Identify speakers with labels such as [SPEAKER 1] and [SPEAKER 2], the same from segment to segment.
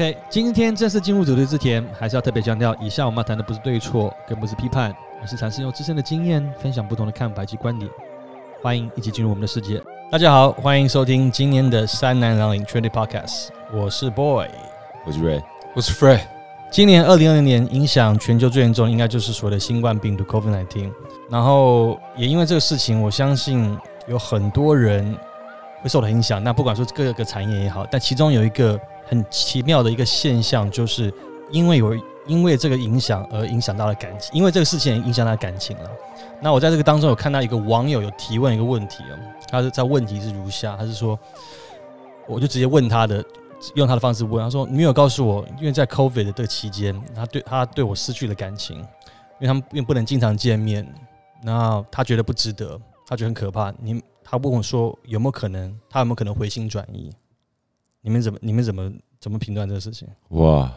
[SPEAKER 1] OK，今天正式进入主题之前，还是要特别强调，以下我们要谈的不是对错，更不是批判，而是尝试用自身的经验分享不同的看法及观点。欢迎一起进入我们的世界。大家好，欢迎收听今年的三男两领 Trendy Podcast，我是 Boy，
[SPEAKER 2] 我是 Ray，
[SPEAKER 3] 我是 Fred。
[SPEAKER 1] 今年二零二零年影响全球最严重，应该就是所谓的新冠病毒 COVID-19。然后也因为这个事情，我相信有很多人会受到影响。那不管说各个产业也好，但其中有一个很奇妙的一个现象，就是因为有因为这个影响而影响到了感情，因为这个事情影响到感情了。那我在这个当中有看到一个网友有提问一个问题哦，他是在问题是如下，他是说，我就直接问他的。用他的方式问，他说：“女友告诉我，因为在 COVID 的这个期间，他对他对我失去了感情，因为他们因为不能经常见面，然后他觉得不值得，他觉得很可怕。你他问我说有没有可能，他有没有可能回心转意？你们怎么你们怎么怎么评断这个事情？哇，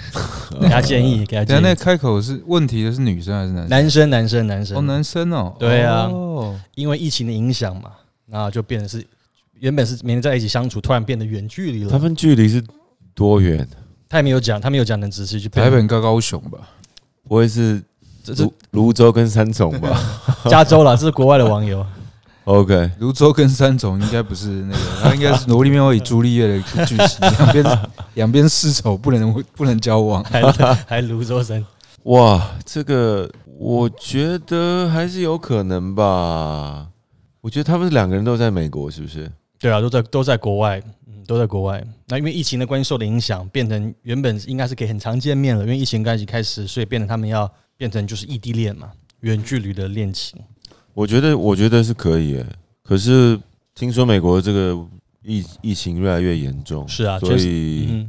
[SPEAKER 1] 给他建议，给他建议。
[SPEAKER 3] 那开口是问题的是女生还是男生？
[SPEAKER 1] 男生，男生，男生。
[SPEAKER 3] 哦，男生哦。
[SPEAKER 1] 对啊，因为疫情的影响嘛，然后就变成是。”原本是每天在一起相处，突然变得远距离了。
[SPEAKER 2] 他们距离是多远？
[SPEAKER 1] 他也没有讲，他没有讲能仔细去。
[SPEAKER 3] 台北高高雄吧？
[SPEAKER 2] 不会是这是泸州跟三重吧？
[SPEAKER 1] 加州了，这是国外的网友。
[SPEAKER 2] OK，
[SPEAKER 3] 泸州跟三重应该不是那个，他应该是罗密欧与朱丽叶的剧情，两边两边世仇，不能 不能交往，
[SPEAKER 1] 还还泸州生。
[SPEAKER 2] 哇，这个我觉得还是有可能吧。我觉得他们两个人都在美国，是不是？
[SPEAKER 1] 对啊，都在都在国外，嗯，都在国外。那因为疫情的关系受的影响，变成原本应该是可以很常见面了，因为疫情关系开始，所以变得他们要变成就是异地恋嘛，远距离的恋情。
[SPEAKER 2] 我觉得我觉得是可以，可是听说美国这个疫疫情越来越严重，
[SPEAKER 1] 是啊，
[SPEAKER 2] 所以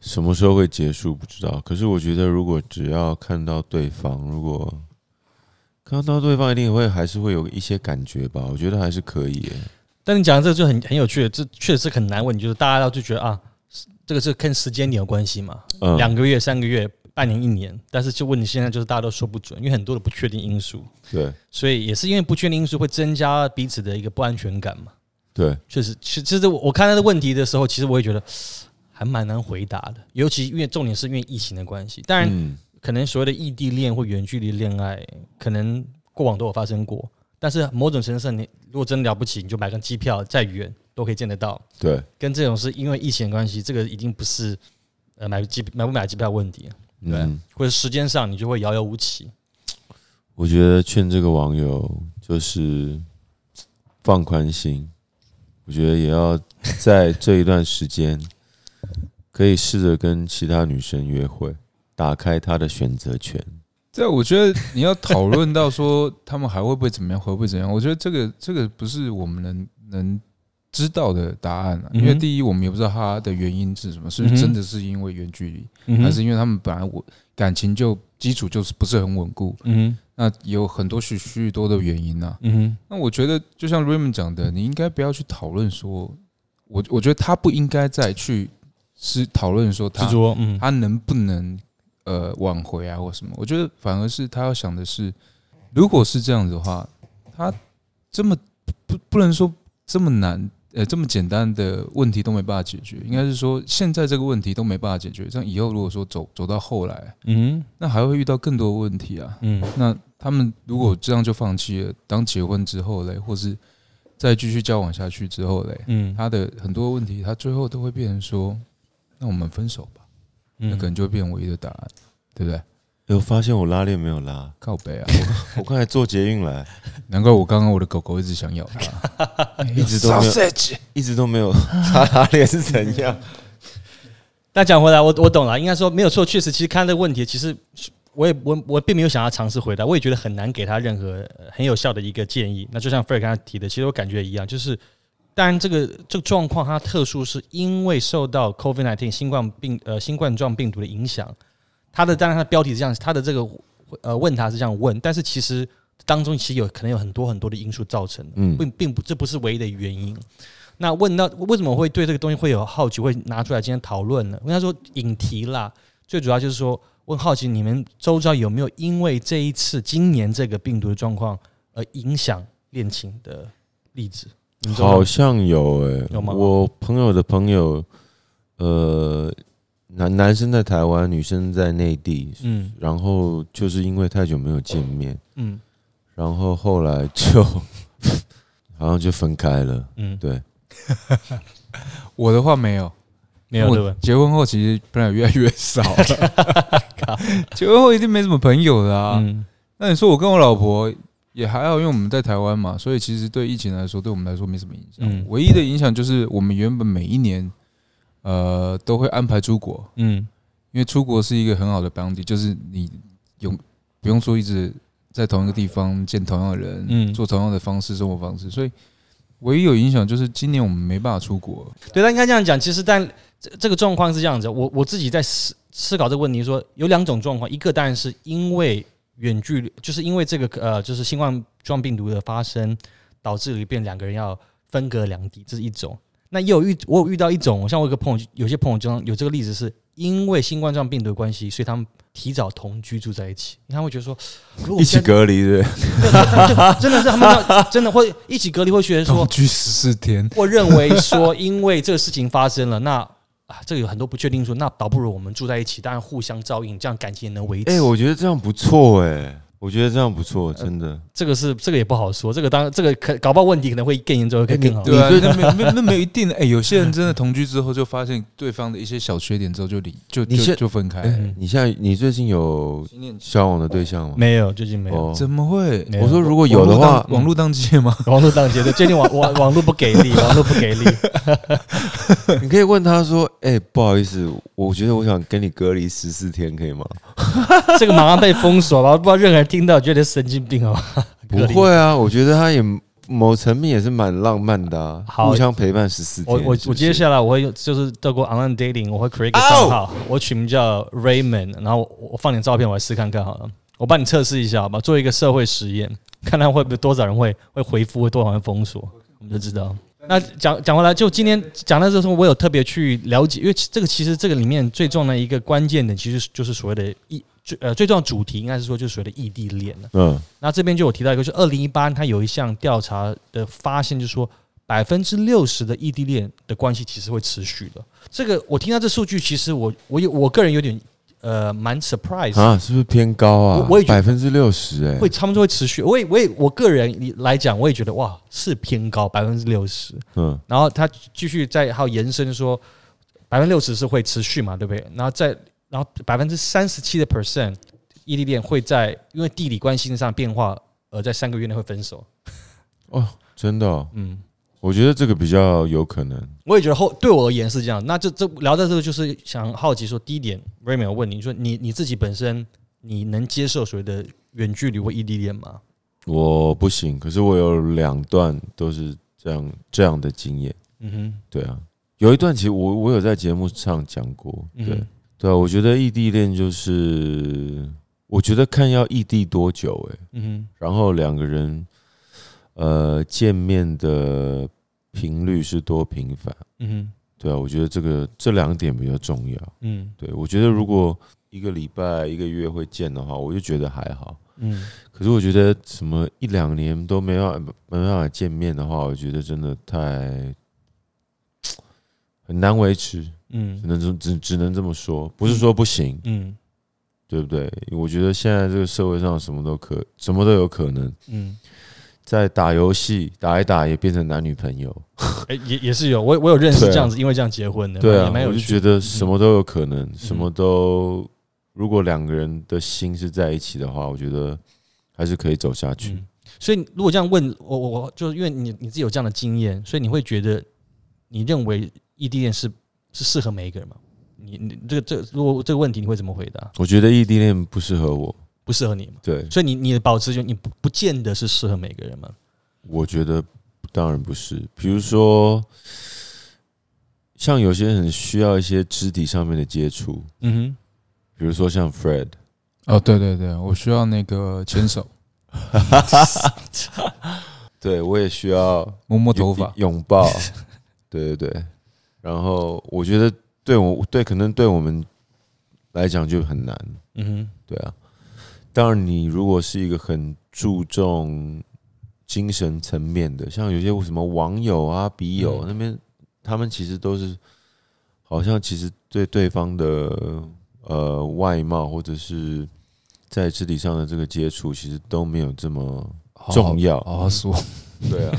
[SPEAKER 2] 什么时候会结束不知道。可是我觉得如果只要看到对方，如果看到对方一定会还是会有一些感觉吧，我觉得还是可以。
[SPEAKER 1] 但你讲的这个就很很有趣，这确实是很难问。就是大家要就觉得啊，这个是跟时间点有关系嘛？两个月、三个月、半年、一年。但是就问你现在就是大家都说不准，因为很多的不确定因素。
[SPEAKER 2] 对，
[SPEAKER 1] 所以也是因为不确定因素会增加彼此的一个不安全感嘛？
[SPEAKER 2] 对，
[SPEAKER 1] 确实，其其实我看他的问题的时候，其实我也觉得还蛮难回答的。尤其因为重点是因为疫情的关系，当然可能所谓的异地恋或远距离恋爱，可能过往都有发生过。但是某种程度上，你如果真了不起，你就买张机票，再远都可以见得到。
[SPEAKER 2] 对，
[SPEAKER 1] 跟这种是因为疫情的关系，这个已经不是呃买机买不买机票问题，对，或者时间上你就会遥遥无期。
[SPEAKER 2] 我觉得劝这个网友就是放宽心，我觉得也要在这一段时间可以试着跟其他女生约会，打开她的选择权。
[SPEAKER 3] 这我觉得你要讨论到说他们还会不会怎么样，会不会怎样？我觉得这个这个不是我们能能知道的答案啊。因为第一，我们也不知道他的原因是什么，是真的是因为远距离，还是因为他们本来我感情就基础就是不是很稳固。嗯，那有很多许许多的原因呐。嗯，那我觉得就像 Raymond 讲的，你应该不要去讨论说，我我觉得他不应该再去是讨论说他他能不能。呃，挽回啊，或什么？我觉得反而是他要想的是，如果是这样子的话，他这么不不能说这么难，呃，这么简单的问题都没办法解决，应该是说现在这个问题都没办法解决，这样以后如果说走走到后来，嗯，那还会遇到更多问题啊，嗯，那他们如果这样就放弃了，当结婚之后嘞，或是再继续交往下去之后嘞，嗯，他的很多问题，他最后都会变成说，那我们分手吧。那可能就会变唯一的答案，对不对？
[SPEAKER 2] 有发现我拉链没有拉
[SPEAKER 3] 靠背啊？
[SPEAKER 2] 我 我刚才坐捷运来，
[SPEAKER 3] 难怪我刚刚我的狗狗一直想咬
[SPEAKER 2] 它，一直都没有，一直都没有拉 拉链是怎样？
[SPEAKER 1] 那讲回来，我我懂了，应该说没有错，确实，其实看这个问题，其实我也我我并没有想要尝试回答，我也觉得很难给他任何很有效的一个建议。那就像菲尔刚才提的，其实我感觉一样，就是。当然，这个这个状况它特殊，是因为受到 COVID-19 新冠病呃新冠状病毒的影响。它的当然他的标题是这样，他的这个呃问他是这样问，但是其实当中其实有可能有很多很多的因素造成的，并并不这不是唯一的原因。那问到为什么会对这个东西会有好奇，会拿出来今天讨论呢？跟他说引题啦，最主要就是说问好奇你们周遭有没有因为这一次今年这个病毒的状况而影响恋情的例子。
[SPEAKER 2] 好像有诶，有吗我朋友的朋友，呃，男男生在台湾，女生在内地，
[SPEAKER 1] 嗯
[SPEAKER 2] 然后就是因为太久没有见面，
[SPEAKER 1] 嗯
[SPEAKER 2] 然后后来就 好像就分开了。
[SPEAKER 1] 嗯，
[SPEAKER 2] 对，
[SPEAKER 3] 我的话没有，
[SPEAKER 1] 没有对吧？
[SPEAKER 3] 结婚后其实朋友越来越少了，结婚后一定没什么朋友的啊。
[SPEAKER 1] 嗯
[SPEAKER 3] 那你说我跟我老婆也还好，因为我们在台湾嘛，所以其实对疫情来说，对我们来说没什么影响。
[SPEAKER 1] 嗯
[SPEAKER 3] 唯一的影响就是我们原本每一年呃都会安排出国，
[SPEAKER 1] 嗯
[SPEAKER 3] 因为出国是一个很好的帮地，就是你用不用说一直在同一个地方见同样的人，
[SPEAKER 1] 嗯
[SPEAKER 3] 做同样的方式生活方式，所以唯一有影响就是今年我们没办法出国。
[SPEAKER 1] 对，但应该这样讲，其实但这这个状况是这样子，我我自己在思思考这个问题说有两种状况，一个当然是因为远距离，就是因为这个呃，就是新冠状病毒的发生，导致里边两个人要分隔两地，这是一种。那也有遇我有遇到一种，像我有个朋友，有些朋友就有这个例子，是因为新冠状病毒的关系，所以他们提早同居住在一起，他们会觉得说，如果
[SPEAKER 2] 一起隔离对。
[SPEAKER 1] 真的是他们要真的会一起隔离，会觉得说
[SPEAKER 3] 同，居十四天，
[SPEAKER 1] 或认为说，因为这个事情发生了，那啊，这个有很多不确定说，那倒不如我们住在一起，当然互相照应，这样感情也能维持。
[SPEAKER 2] 哎、我觉得这样不错哎、我觉得这样不错，真的。
[SPEAKER 1] 这个是这个也不好说，这个当这个可搞不好问题可能会更严重，会更好。
[SPEAKER 3] 对那没有 那没有一定的。哎、有些人真的同居之后就发现对方的一些小缺点之后就离就就
[SPEAKER 2] 你现
[SPEAKER 3] 就分开。
[SPEAKER 1] 嗯
[SPEAKER 2] 你现在你最近有交往的对象吗？
[SPEAKER 1] 没有，最近没有。
[SPEAKER 2] 哦，
[SPEAKER 3] 怎么会？
[SPEAKER 2] 我说如果有的话，
[SPEAKER 3] 网络当街吗？
[SPEAKER 1] 网络当街的，最近网网网络不给力，网络不给力。
[SPEAKER 2] 你可以问他说：“哎、不好意思，我觉得我想跟你隔离十四天，可以吗
[SPEAKER 1] 这个马上被封锁了，不知道任何人听到觉得神经病哦。”
[SPEAKER 2] 不会啊，我觉得他也某层面也是蛮浪漫的啊，
[SPEAKER 1] 好
[SPEAKER 2] 互相陪伴十四天。
[SPEAKER 1] 我我接下来我会用就是透过 online dating，我会 create 一个账号，我取名叫 Raymond，然后我我放点照片，我来试看看好了。我帮你测试一下好吧，做一个社会实验，看看会不会多少人会会回复，会多少人封锁，我们就知道。那讲讲回来，就今天讲到这时候，我有特别去了解，因为这个其实这个里面最重要的一个关键点，其实就是所谓的异最呃最重要的主题，应该是说就是所谓的异地恋了。
[SPEAKER 2] 嗯
[SPEAKER 1] 那这边就有提到一个，就是二零一八，它有一项调查的发现，就是说百分之六十的异地恋的关系其实会持续的。这个我听到这数据，其实我我有我个人有点呃蛮 surprise，、
[SPEAKER 2] 啊，是不是偏高啊？
[SPEAKER 1] 我我也
[SPEAKER 2] 百分之六十哎，
[SPEAKER 1] 会他们就会持续。我也我也我个人来讲，我也觉得哇是偏高百分之六十。
[SPEAKER 2] 嗯
[SPEAKER 1] 然后他继续再还有延伸说，百分之六十是会持续嘛，对不对？然后再然后百分之三十七的 percent 异地恋会在因为地理关系上的变化，而在三个月内会分手。
[SPEAKER 2] 哦真的哦、
[SPEAKER 1] 嗯。
[SPEAKER 2] 我觉得这个比较有可能。
[SPEAKER 1] 我也觉得后对我而言是这样。那这这聊到这个，就是想好奇说，第一点，Raymond 我问你说，你你自己本身你能接受所谓的远距离或异地恋吗？
[SPEAKER 2] 我不行，可是我有两段都是这样这样的经验。
[SPEAKER 1] 嗯哼
[SPEAKER 2] 对啊，有一段其实我我有在节目上讲过。
[SPEAKER 1] 哼，
[SPEAKER 2] 对、
[SPEAKER 1] 嗯
[SPEAKER 2] 对啊，我觉得异地恋就是，我觉得看要异地多久哎、
[SPEAKER 1] 嗯
[SPEAKER 2] 然后两个人呃见面的频率是多频繁。
[SPEAKER 1] 哼，嗯
[SPEAKER 2] 对啊，我觉得这个这两点比较重要。
[SPEAKER 1] 哼，嗯
[SPEAKER 2] 对我觉得如果一个礼拜、一个月会见的话，我就觉得还好。
[SPEAKER 1] 嗯
[SPEAKER 2] 可是我觉得什么一两年都没办法没办法见面的话，我觉得真的太 很难维持，只
[SPEAKER 1] 嗯
[SPEAKER 2] 能这只只能这么说，不是说不行，
[SPEAKER 1] 嗯。
[SPEAKER 2] 对不对？我觉得现在这个社会上什么都可什么都有可能，
[SPEAKER 1] 嗯，
[SPEAKER 2] 在打游戏打一打也变成男女朋友，
[SPEAKER 1] 哎、也也是有，我我有认识这样子，因为这样结婚的，
[SPEAKER 2] 对啊我就觉得什么都有可能，什么都如果两个人的心是在一起的话，我觉得还是可以走下去。
[SPEAKER 1] 嗯，所以如果这样问我，我我就是因为你你自己有这样的经验，所以你会觉得你认为异地恋是是适合每一个人吗？你你这个这如果这个问题你会怎么回答？
[SPEAKER 2] 我觉得异地恋不适合我，
[SPEAKER 1] 不适合你吗？
[SPEAKER 2] 对，
[SPEAKER 1] 所以你你的保持就你不不见得是适合每个人嘛。
[SPEAKER 2] 我觉得当然不是。比如说，像有些人很需要一些肢体上面的接触，
[SPEAKER 1] 嗯哼
[SPEAKER 2] 比如说像 Fred，
[SPEAKER 3] 哦，对对对，我需要那个牵手，
[SPEAKER 2] 对我也需要
[SPEAKER 3] 摸摸头发。
[SPEAKER 2] 拥抱，对对对。然后我觉得对我对可能对我们来讲就很难，
[SPEAKER 1] 嗯哼，
[SPEAKER 2] 对啊。当然，你如果是一个很注重精神层面的，像有些什么网友啊、笔友、
[SPEAKER 1] 嗯
[SPEAKER 2] 那边，他们其实都是好像其实对对方的呃外貌或者是在肢体上的这个接触，其实都没有这么重要。
[SPEAKER 3] 好好说，
[SPEAKER 2] 对啊，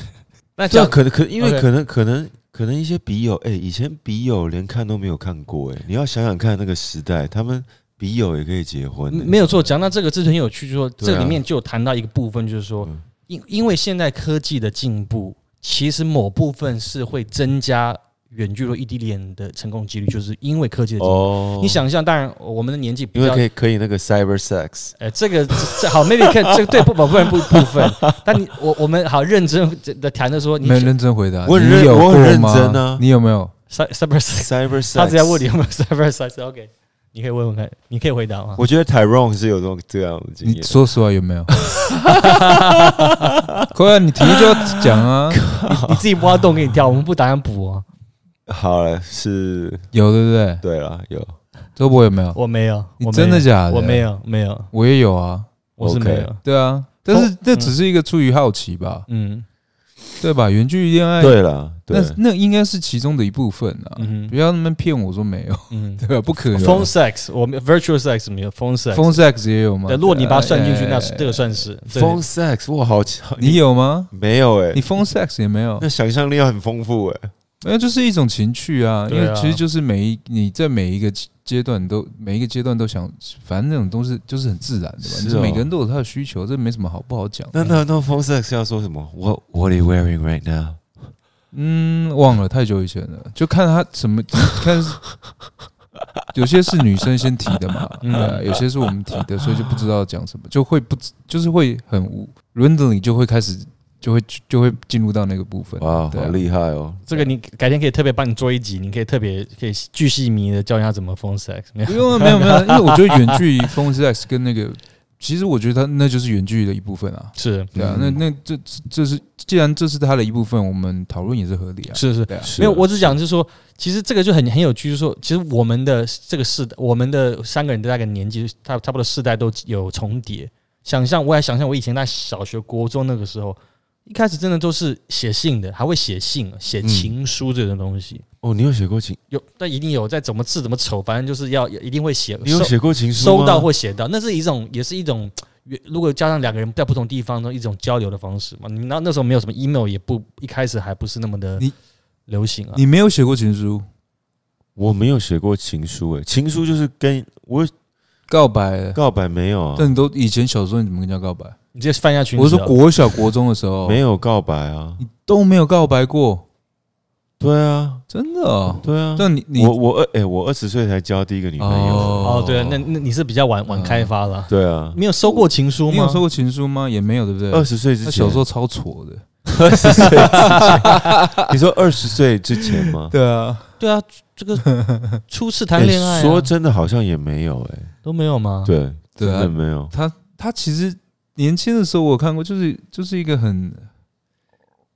[SPEAKER 1] 那
[SPEAKER 2] 这
[SPEAKER 1] 样，
[SPEAKER 2] 可能可因为可能可能可能一些笔友，哎、以前笔友连看都没有看过、哎，你要想想看那个时代，他们笔友也可以结婚、欸
[SPEAKER 1] 没有错，讲到这个，这很有趣，就是说这里面就有谈到一个部分，就是说
[SPEAKER 2] 嗯，
[SPEAKER 1] 因因为现在科技的进步，其实某部分是会增加远距离异地恋的成功几率，就是因为科技的进步。
[SPEAKER 2] 哦
[SPEAKER 1] 你，想象，当然我们的年纪比较
[SPEAKER 2] 因为可，以可以那个 cyber sex，
[SPEAKER 1] 呃，这个这这好，maybe 看这个对不某部分不部分，但你我我们好认真的谈的说，你
[SPEAKER 3] 没有认真回答。
[SPEAKER 2] 我很认
[SPEAKER 3] 你有
[SPEAKER 2] 我很认
[SPEAKER 3] 过吗
[SPEAKER 2] 真啊
[SPEAKER 3] 你有没有
[SPEAKER 1] ？cyber
[SPEAKER 2] cyber sex，
[SPEAKER 1] 他只要问你有没有 cyber sex，OK，你可以问问看，你可以回答吗？
[SPEAKER 2] 我觉得 Tyrone 是有这种这样的经
[SPEAKER 3] 你
[SPEAKER 2] 验。
[SPEAKER 3] 说实话有没有？快啊，你提就要讲啊，
[SPEAKER 1] 你自己挖洞给你跳，我们不打算补哦。
[SPEAKER 2] 好了，是
[SPEAKER 3] 有对不对？
[SPEAKER 2] 对了，有
[SPEAKER 3] 周博有没有？
[SPEAKER 1] 我没有，
[SPEAKER 3] 你
[SPEAKER 1] 我
[SPEAKER 3] 真的假的？
[SPEAKER 1] 我没，有，没有，
[SPEAKER 3] 我也有啊。
[SPEAKER 1] 我是没有。
[SPEAKER 3] 对啊，但是
[SPEAKER 1] 风
[SPEAKER 3] 那只是一个出于好奇吧，
[SPEAKER 1] 嗯
[SPEAKER 3] 对吧？远距离恋爱，
[SPEAKER 2] 对了，对
[SPEAKER 3] 那那应该是其中的一部分啊。
[SPEAKER 1] 嗯
[SPEAKER 3] 不要那么骗我说没有，
[SPEAKER 1] 嗯
[SPEAKER 3] 对吧？不可能。
[SPEAKER 1] ，phone sex，我们 virtual sex 没有，phone sex。
[SPEAKER 3] phone sex 也有吗？
[SPEAKER 1] 对，如果你把它算进去，
[SPEAKER 3] 哎
[SPEAKER 1] 那是这个算是。
[SPEAKER 2] phone sex，哇，好好，
[SPEAKER 3] 你有吗？
[SPEAKER 2] 没有哎、
[SPEAKER 3] 你 phone sex 也没有，
[SPEAKER 2] 那想象力要很丰富哎、
[SPEAKER 3] 没有，就是一种情趣啊。因为其实就是每一你在每一个阶段都每一个阶段都想，反正那种东西就是很自然的嘛。
[SPEAKER 2] 是哦
[SPEAKER 3] 你每个人都有他的需求，这没什么好不好讲。
[SPEAKER 2] 那那那 phone sex 要说什么？What What are you wearing right now？
[SPEAKER 3] 嗯，忘了太久以前了，就看他什么 看是。有些是女生先提的嘛，
[SPEAKER 1] 嗯
[SPEAKER 3] 对啊，有些是我们提的，所以就不知道讲什么，就会不知就是会很无轮子里就会开始就会就会进入到那个部分。啊
[SPEAKER 2] 好厉害哦！
[SPEAKER 1] 这个你改天可以特别帮你做一集，你可以特别可以巨细靡的教人家怎么 phone sex。没有
[SPEAKER 3] 不用没有没有，因为我觉得远距离 phone sex 跟那个，其实我觉得它那就是远距离的一部分啊。
[SPEAKER 1] 是
[SPEAKER 3] 对啊，
[SPEAKER 2] 嗯
[SPEAKER 3] 那那这这这是既然这是它的一部分，我们讨论也是合理啊。
[SPEAKER 1] 是是，
[SPEAKER 3] 对啊，
[SPEAKER 2] 是
[SPEAKER 1] 没有，我只讲就是说，其实这个就很很有趣，就是说，其实我们的这个世代，我们的三个人的大概年纪差差不多世代都有重叠。想象，我还想象我以前在小学、国中那个时候，一开始真的都是写信的，还会写信、写情书这种东西。
[SPEAKER 2] 哦，你有写过情？
[SPEAKER 1] 有，但一定有，再怎么字怎么丑，反正就是要一定会写。
[SPEAKER 2] 有写过情书吗
[SPEAKER 1] 收到或写到，那是一种，也是一种，如果加上两个人在不同地方的一种交流的方式嘛。你那那时候没有什么 email，也不一开始还不是那么的流行啊。
[SPEAKER 3] 你没有写过情书，
[SPEAKER 2] 我没有写过情书哎、情书就是跟我
[SPEAKER 3] 告白，
[SPEAKER 2] 告白没有啊，
[SPEAKER 3] 但你都以前小时候你怎么跟人家告白？
[SPEAKER 1] 你直接翻下群。
[SPEAKER 3] 我是说国小国中的时候，
[SPEAKER 2] 没有告白啊，
[SPEAKER 3] 你都没有告白过，
[SPEAKER 2] 对啊，
[SPEAKER 3] 真的哦。
[SPEAKER 2] 对啊。
[SPEAKER 3] 但你你
[SPEAKER 2] 我我二哎、我二十岁才交第一个女朋友，
[SPEAKER 1] 哦，对啊，那那你是比较晚晚开发了，
[SPEAKER 2] 对啊，
[SPEAKER 1] 没有收过情书吗？
[SPEAKER 3] 你有收过情书吗？也没有，对不对？
[SPEAKER 2] 二十岁之前，
[SPEAKER 3] 小时候超挫的。
[SPEAKER 2] 二十岁之前，你说二十岁之前吗？
[SPEAKER 3] 对啊，
[SPEAKER 1] 对啊，这个初次谈恋爱啊
[SPEAKER 2] 欸说真的，好像也没有哎、
[SPEAKER 1] 都没有吗？
[SPEAKER 2] 对，
[SPEAKER 3] 对啊
[SPEAKER 2] 真的没有。
[SPEAKER 3] 他他其实年轻的时候我看过，就是就是一个很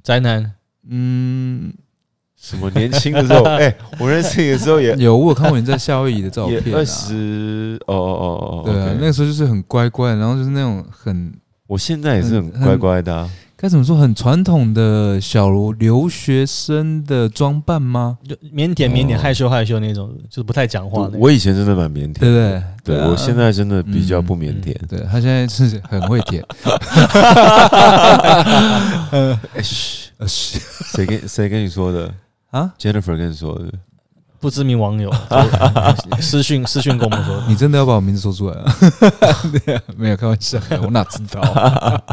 [SPEAKER 1] 宅男。
[SPEAKER 3] 嗯，
[SPEAKER 2] 什么年轻的时候，哎、我认识你的时候也
[SPEAKER 3] 有我有看过你在夏威夷的照片、啊，
[SPEAKER 2] 二十，哦哦哦哦，
[SPEAKER 3] 对啊
[SPEAKER 2] OK
[SPEAKER 3] 那个时候就是很乖乖，然后就是那种很
[SPEAKER 2] 我现在也是很
[SPEAKER 3] 很
[SPEAKER 2] 乖乖的、啊，
[SPEAKER 3] 该怎么说，很传统的小留学生的装扮吗？
[SPEAKER 1] 就腼腆腼腆、
[SPEAKER 2] 哦
[SPEAKER 1] 害羞害羞那种，就是不太讲话。
[SPEAKER 2] 我以前真的蛮腼腆，
[SPEAKER 3] 对不对？
[SPEAKER 2] 对
[SPEAKER 3] 啊
[SPEAKER 2] 我现在真的比较不腼
[SPEAKER 1] 嗯
[SPEAKER 2] 腆。
[SPEAKER 3] 对他现在是很会舔，
[SPEAKER 2] 哎嘘谁跟谁跟你说的
[SPEAKER 3] 啊
[SPEAKER 2] ，？Jennifer 跟你说的。
[SPEAKER 1] 不知名网友就 私讯私讯跟我们说，
[SPEAKER 3] 你真的要把我名字说出来啊？对啊，没有开玩笑，我哪知道？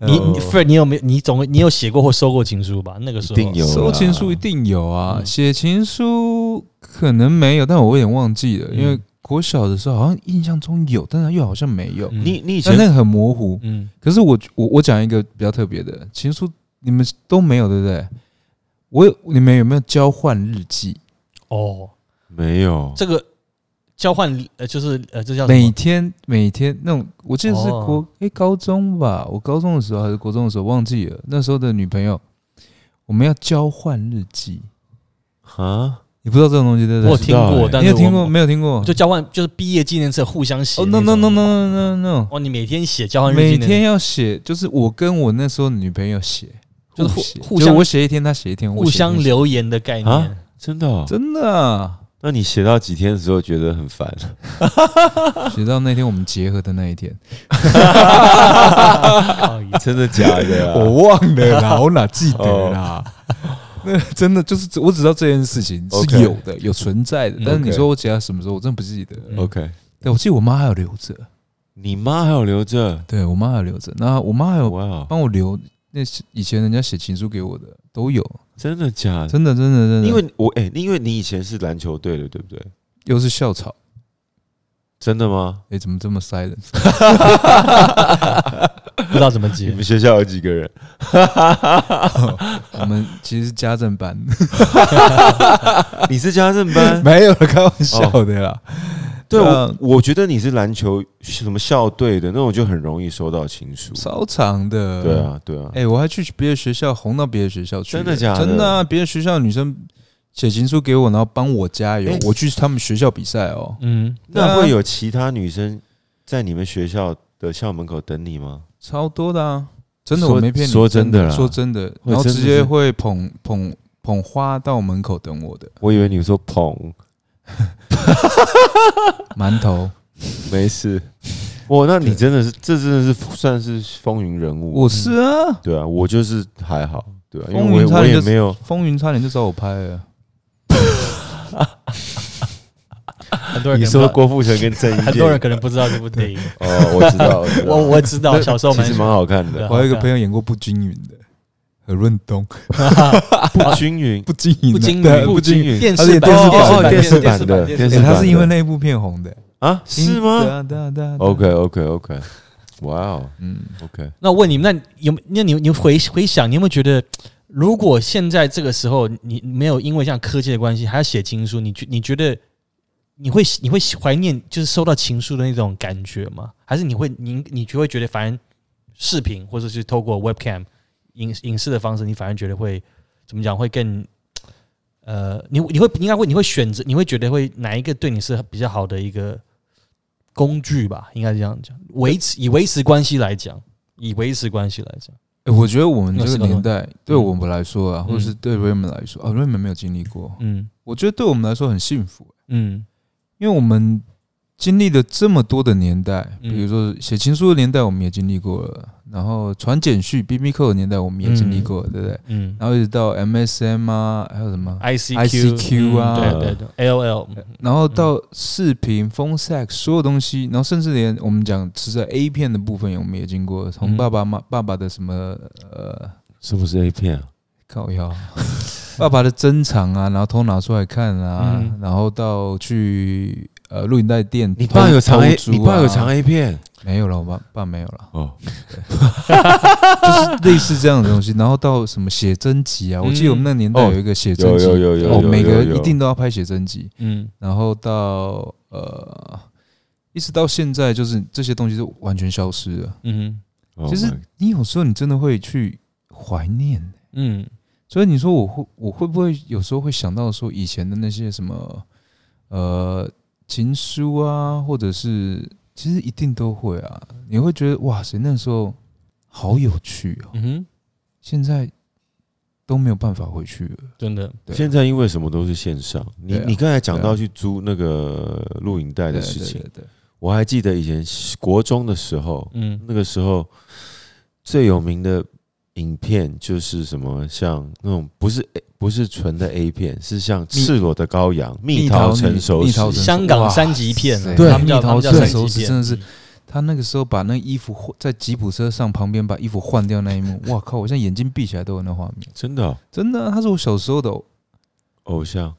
[SPEAKER 1] 你 Fred，你有没有你总你有写过或收过情书吧？那个时候
[SPEAKER 2] 一定有啦
[SPEAKER 3] 收情书一定有啊，
[SPEAKER 1] 嗯
[SPEAKER 3] 写情书可能没有，但我有点忘记了，
[SPEAKER 1] 嗯
[SPEAKER 3] 因为国小的时候好像印象中有，但是又好像没有，
[SPEAKER 1] 嗯
[SPEAKER 2] 你你以前
[SPEAKER 3] 那个很模糊。
[SPEAKER 1] 嗯，
[SPEAKER 3] 可是我我我讲一个比较特别的情书，你们都没有对不对？我有，你们有没有交换日记？
[SPEAKER 1] 哦，
[SPEAKER 2] 没有？
[SPEAKER 1] 这个交换呃就是呃这叫
[SPEAKER 3] 每？天每天那种，我记得是
[SPEAKER 1] 哦
[SPEAKER 3] 国诶、高中吧，我高中的时候还是国中的时候忘记了。那时候的女朋友，我们要交换日记，
[SPEAKER 2] 啊？
[SPEAKER 3] 你不知道这种东西对不
[SPEAKER 1] 我？听过，
[SPEAKER 2] 知道欸
[SPEAKER 1] 但是我
[SPEAKER 3] 你有听过没有听过？
[SPEAKER 1] 就交换就是毕业纪念册互相写
[SPEAKER 3] 哦
[SPEAKER 1] 那
[SPEAKER 3] ，no
[SPEAKER 1] 种。
[SPEAKER 3] no no no no no
[SPEAKER 1] 哦，你每天写交换日记，
[SPEAKER 3] 每天要写，就是我跟我那时候的女朋友写，
[SPEAKER 1] 就是互
[SPEAKER 3] 写
[SPEAKER 1] 互相
[SPEAKER 3] 我写一天，她写一天，
[SPEAKER 1] 互相留言的概念
[SPEAKER 2] 啊。真的、哦？
[SPEAKER 3] 真的啊，
[SPEAKER 2] 那你写到几天的时候觉得很烦？
[SPEAKER 3] 写到那天我们结合的那一天，
[SPEAKER 2] 真的假的、啊？
[SPEAKER 3] 我忘了啦，我哪记得啦？那真的就是我只知道这件事情是有的，有存在的，但是你说我写到什么时候，我真的不记得。
[SPEAKER 1] 嗯
[SPEAKER 2] OK，
[SPEAKER 3] 对，我记得我妈还有留着，
[SPEAKER 2] 你妈还有留着？
[SPEAKER 3] 对我妈还有留着，那我妈还有帮我留那些以前人家写情书给我的都有，
[SPEAKER 2] 真的假的？
[SPEAKER 3] 真的真的真的，
[SPEAKER 2] 因为我哎、因为你以前是篮球队的，对不对？
[SPEAKER 3] 又是校草，
[SPEAKER 2] 真的吗？
[SPEAKER 3] 哎，怎么这么 silent？
[SPEAKER 1] 不知道怎么
[SPEAKER 2] 你
[SPEAKER 1] 接
[SPEAKER 2] 们。学校有几个人？
[SPEAKER 3] 我们其实是家政班，
[SPEAKER 2] 你是家政班？
[SPEAKER 3] 没有了，开玩笑的啦。
[SPEAKER 2] 对，
[SPEAKER 3] 对啊
[SPEAKER 2] 我我觉得你是篮球什么校队的那种，就很容易收到情书。
[SPEAKER 3] 超长的，
[SPEAKER 2] 对。啊，对啊。
[SPEAKER 3] 哎、我还去别的学校红到别的学校去，
[SPEAKER 2] 真的假的
[SPEAKER 3] 真的啊！别的学校的女生写情书给我，然后帮我加油，
[SPEAKER 2] 哎
[SPEAKER 3] 我去他们学校比赛哦。
[SPEAKER 1] 嗯，
[SPEAKER 2] 那会有其他女生在你们学校的校门口等你吗？
[SPEAKER 3] 超多的啊！真的，我没骗你，
[SPEAKER 2] 说真的啦
[SPEAKER 3] 说真的，然后直接会捧捧捧花到门口等我的
[SPEAKER 2] 我以为你说捧，
[SPEAKER 3] 馒头。
[SPEAKER 2] 没事。哇，那你真的是，这真的是算是风云人物。
[SPEAKER 3] 我是啊，
[SPEAKER 2] 对啊，我就是还好，对啊，因
[SPEAKER 3] 风
[SPEAKER 2] 为我我
[SPEAKER 3] 云差点就
[SPEAKER 2] 也没有，
[SPEAKER 3] 风云差点就找我拍了。
[SPEAKER 1] 很多人
[SPEAKER 2] 你说郭富城跟郑伊健，
[SPEAKER 1] 很多人可能不知道这部电影。
[SPEAKER 2] 哦，我知道，我知道
[SPEAKER 1] 我我知道，小时候
[SPEAKER 2] 其实蛮好看的，
[SPEAKER 3] 我还有一个朋友演过不均匀的何润东，
[SPEAKER 2] 不均匀，
[SPEAKER 3] 不均匀，
[SPEAKER 1] 不均匀。
[SPEAKER 2] 不均匀。
[SPEAKER 1] 电视版。
[SPEAKER 3] 电视版
[SPEAKER 2] 哦电视版的。
[SPEAKER 1] 电
[SPEAKER 3] 欸
[SPEAKER 2] 电视版。
[SPEAKER 3] 他是因为那一部片红的，
[SPEAKER 2] 啊？是吗？
[SPEAKER 3] 啊，对啊，对啊。对啊
[SPEAKER 2] ？OK OK OK，哇哦。
[SPEAKER 3] 嗯
[SPEAKER 2] ，，OK，
[SPEAKER 1] 那我问你们，那有那你你回回想，你有没有觉得，如果现在这个时候你没有因为像科技的关系还要写情书，你觉你觉得你会你会怀念就是收到情书的那种感觉吗？还是你会你你就会觉得反正视频或者是透过 webcam 影影视的方式，你反而觉得会怎么讲会更呃，你你会应该会你会选择你会觉得会哪一个对你是比较好的一个工具吧？应该这样讲，维持以维持关系来讲，以维持关系来讲。
[SPEAKER 3] 欸我觉得我们这个年代，对我们来说啊，
[SPEAKER 1] 嗯
[SPEAKER 3] 或者是对 Raymond 来说，啊，Raymond 没有经历过，
[SPEAKER 1] 嗯
[SPEAKER 3] 我觉得对我们来说很幸福，
[SPEAKER 1] 嗯
[SPEAKER 3] 因为我们经历了这么多的年代，
[SPEAKER 1] 嗯
[SPEAKER 3] 比如说写情书的年代，我们也经历过了，然后传简讯、，B B Q 的年代，我们也经历过，对不对？
[SPEAKER 1] 嗯。
[SPEAKER 3] 然后一直到 M S M 啊，还有什么
[SPEAKER 1] ？，ICQ
[SPEAKER 3] ICQ 啊。
[SPEAKER 1] 嗯对对对，L L，
[SPEAKER 3] 然后到视频、phone sex 所有东西，然后甚至连我们讲其实 A 片的部分，我们也经过，从
[SPEAKER 1] 嗯
[SPEAKER 3] 爸爸妈爸爸的什么呃
[SPEAKER 2] 是不是 A 片啊？
[SPEAKER 3] 靠腰，爸爸的珍藏啊，然后偷拿出来看啊，
[SPEAKER 1] 嗯。
[SPEAKER 3] 然后到去呃录影带店，
[SPEAKER 2] 你爸有藏 A，你爸有藏
[SPEAKER 3] 啊
[SPEAKER 2] A 片
[SPEAKER 3] 没有了？我爸爸没有了，
[SPEAKER 2] 哦，
[SPEAKER 3] 就是类似这样的东西。然后到什么写真集啊，我记得我们那年代
[SPEAKER 2] 哦
[SPEAKER 3] 有一个写真集，
[SPEAKER 2] 有有有有
[SPEAKER 3] 哦，每个一定都要拍写真集。
[SPEAKER 1] 嗯
[SPEAKER 3] 然后到呃，一直到现在，就是这些东西都完全消失了。
[SPEAKER 1] 嗯
[SPEAKER 2] 哦
[SPEAKER 3] 其实你有时候你真的会去怀念，
[SPEAKER 1] 嗯
[SPEAKER 3] 所以你说我会我会不会有时候会想到说以前的那些什么呃情书啊，或者是其实一定都会啊，你会觉得哇塞那时候好有趣哦，
[SPEAKER 1] 嗯哼，
[SPEAKER 3] 现在都没有办法回去了。
[SPEAKER 1] 真的，
[SPEAKER 3] 对啊。
[SPEAKER 2] 现在因为什么都是线上，你
[SPEAKER 3] 对啊。
[SPEAKER 2] 你刚才讲到去租那个录影带的事情，
[SPEAKER 3] 对对对
[SPEAKER 2] 我还记得以前国中的时候，
[SPEAKER 1] 嗯。
[SPEAKER 2] 那个时候最有名的影片就是什么，像那种不是 A- 不是纯的 A 片，是像《赤裸的羔羊》《蜜桃成熟时
[SPEAKER 1] 香港三级片啊，
[SPEAKER 2] 对
[SPEAKER 1] 他们叫
[SPEAKER 3] 蜜桃成熟时真的是他那个时候把那衣服换在吉普车上旁边把衣服换掉那一幕，哇靠！我现在眼睛闭起来都有那画面，
[SPEAKER 2] 真的哦
[SPEAKER 3] 真的啊、她是我小时候的
[SPEAKER 2] 偶像。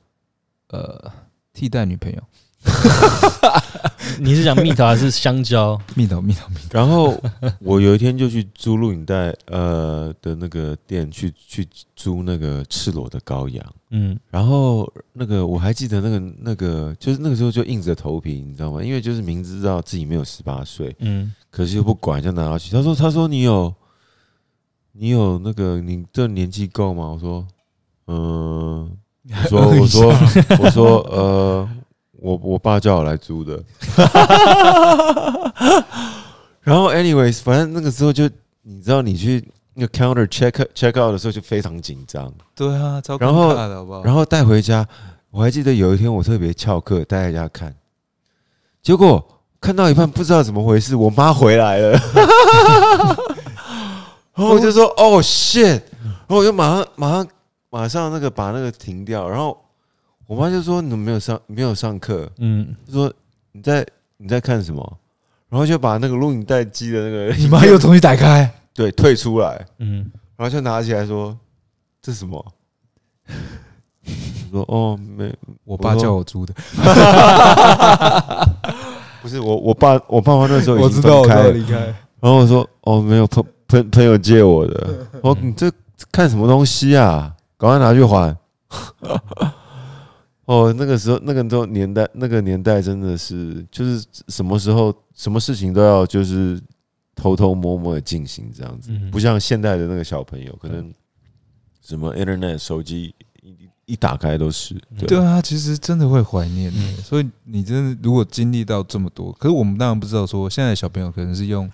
[SPEAKER 3] 呃替代女朋友，
[SPEAKER 1] 你是讲蜜桃还是香蕉？
[SPEAKER 3] 蜜桃蜜桃蜜桃，
[SPEAKER 2] 然后我有一天就去租录影带呃的那个店去去租那个《赤裸的羔羊》，
[SPEAKER 1] 嗯
[SPEAKER 2] 然后那个我还记得那个那个就是那个时候就硬着头皮，你知道吗？因为就是明知道自己没有十八岁，
[SPEAKER 1] 嗯
[SPEAKER 2] 可是又不管，就拿到去。他说：“他说你有你有那个你这年纪够吗？”我说：“嗯、我说 我说我说呃，我我爸叫我来租的。然后，anyways，反正那个时候就你知道，你去那个 counter check check out 的时候就非常紧张，
[SPEAKER 3] 对啊，超
[SPEAKER 2] 然后？然后带回家。我还记得有一天我特别翘课带在家看，结果看到一半不知道怎么回事，我妈回来了，然后我就说哦 shit，然后我就马上马上马上那个把那个停掉，然后我妈就说你怎么没有上没有上课？
[SPEAKER 1] 嗯，
[SPEAKER 2] 就说你在你在看什么？然后就把那个录影带机的那个
[SPEAKER 3] 你妈又重新打开，
[SPEAKER 2] 对退出来，
[SPEAKER 1] 嗯，
[SPEAKER 2] 然后就拿起来说这是什么？我说哦没
[SPEAKER 3] 我爸叫我租的，
[SPEAKER 2] 不是我我爸我爸妈那时候已经
[SPEAKER 3] 离开。
[SPEAKER 2] 然后我说哦没有朋朋朋友借我的，我说你这看什么东西啊？赶快拿去还。哦，那个时候那个时候年代那个年代真的是就是什么时候什么事情都要就是偷偷摸摸的进行这样子，
[SPEAKER 1] 嗯
[SPEAKER 2] 不像现在的那个小朋友，可能什么 Internet 手机一一打开都是对
[SPEAKER 3] 对啊，其实真的会怀念的。
[SPEAKER 1] 嗯。
[SPEAKER 3] 所以你真的如果经历到这么多，可是我们当然不知道说现在小朋友可能是用，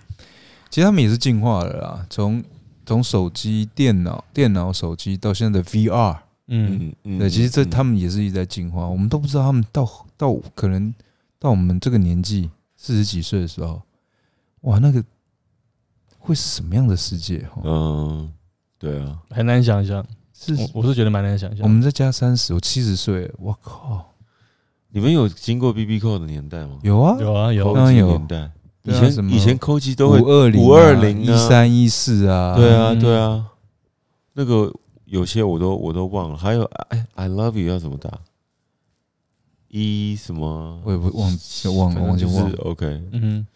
[SPEAKER 3] 其实他们也是进化了啦，从从手机、电脑、电脑、手机到现在的 VR，
[SPEAKER 1] 嗯，
[SPEAKER 2] 嗯
[SPEAKER 3] 对，其实这
[SPEAKER 2] 嗯。
[SPEAKER 3] 他们也是一直在进化，我们都不知道他们到到可能到我们这个年纪四十几岁的时候，哇，那个会是什么样的世界？哈，
[SPEAKER 2] 嗯，对啊，
[SPEAKER 1] 很难想象，
[SPEAKER 3] 是
[SPEAKER 1] 我我是觉得蛮难想象。
[SPEAKER 3] 我们再加三十，我七十岁，我靠，
[SPEAKER 2] 你们有经过 B B 扣的年代吗？
[SPEAKER 3] 有啊，
[SPEAKER 1] 有啊有
[SPEAKER 2] 扣机
[SPEAKER 3] 当然有。
[SPEAKER 2] 年代，以
[SPEAKER 3] 对啊什么
[SPEAKER 2] 前以前扣机都会
[SPEAKER 3] 五二零、
[SPEAKER 2] 五二零
[SPEAKER 3] 一
[SPEAKER 2] 啊
[SPEAKER 3] 三一四啊，
[SPEAKER 2] 对啊，
[SPEAKER 1] 嗯。
[SPEAKER 2] 对啊，那个有些我都我都忘了，还有哎，I love you 要怎么打？一什么？
[SPEAKER 3] 我也不忘记忘了，
[SPEAKER 2] 就是
[SPEAKER 3] 忘记忘了。
[SPEAKER 2] OK，
[SPEAKER 1] 嗯，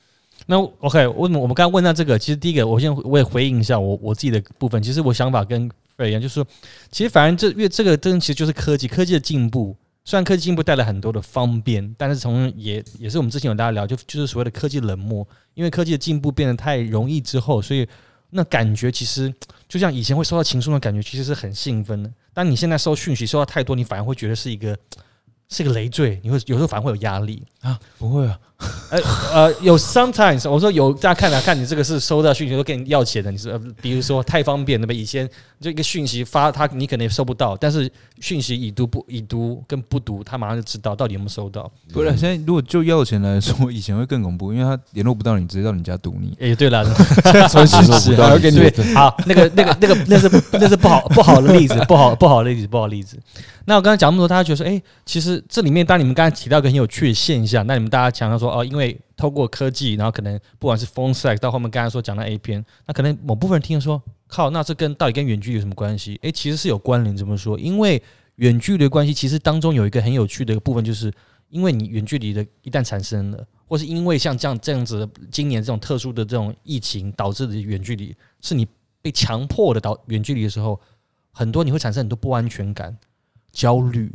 [SPEAKER 1] 那 OK，为什么我们刚刚问到这个？其实第一个，我先我也回应一下我我自己的部分。其实我想法跟 Fred 一样，就是说，其实反正这因为这个真的其实就是科技，科技的进步。虽然科技进步带来很多的方便，但是从也也是我们之前有大家聊，就就是所谓的科技冷漠。因为科技的进步变得太容易之后，所以那感觉其实就像以前会收到情书的感觉，其实是很兴奋的。但你现在收讯息收到太多，你反而会觉得是一个是一个累赘，你会有时候反而会有压力啊。
[SPEAKER 3] 不会啊，
[SPEAKER 1] 呃呃，有 sometimes 我说有，大家看来看你这个是收到讯息都跟你要钱的，你是呃，比如说太方便，对吧？以前这个讯息发他，你可能也收不到，但是讯息已读不已读跟不读，他马上就知道到底有没有收到。
[SPEAKER 3] 不然现在如果就要钱来说，以前会更恐怖，因为他联络不到你，直接到你家堵你。
[SPEAKER 1] 诶，对了，
[SPEAKER 3] 传讯息还要给你
[SPEAKER 1] 对，好，那个那个那个那是那是不好不好的例子，不好不好的例子，不好的例子。那我刚才讲那么多，大家觉得说，哎、其实这里面，当你们刚才提到一个很有趣的现象，那你们大家强调说，哦，因为透过科技，然后可能不管是 phone sex 到后面刚才说讲到 A 片，那可能某部分人听了说，靠，那这跟到底跟远距离有什么关系？诶，其实是有关联。怎么说？因为远距离的关系，其实当中有一个很有趣的一个部分，就是因为你远距离的一旦产生了，或是因为像这样这样子今年这种特殊的这种疫情导致的远距离，是你被强迫的导远距离的时候，很多你会产生很多不安全感、焦虑。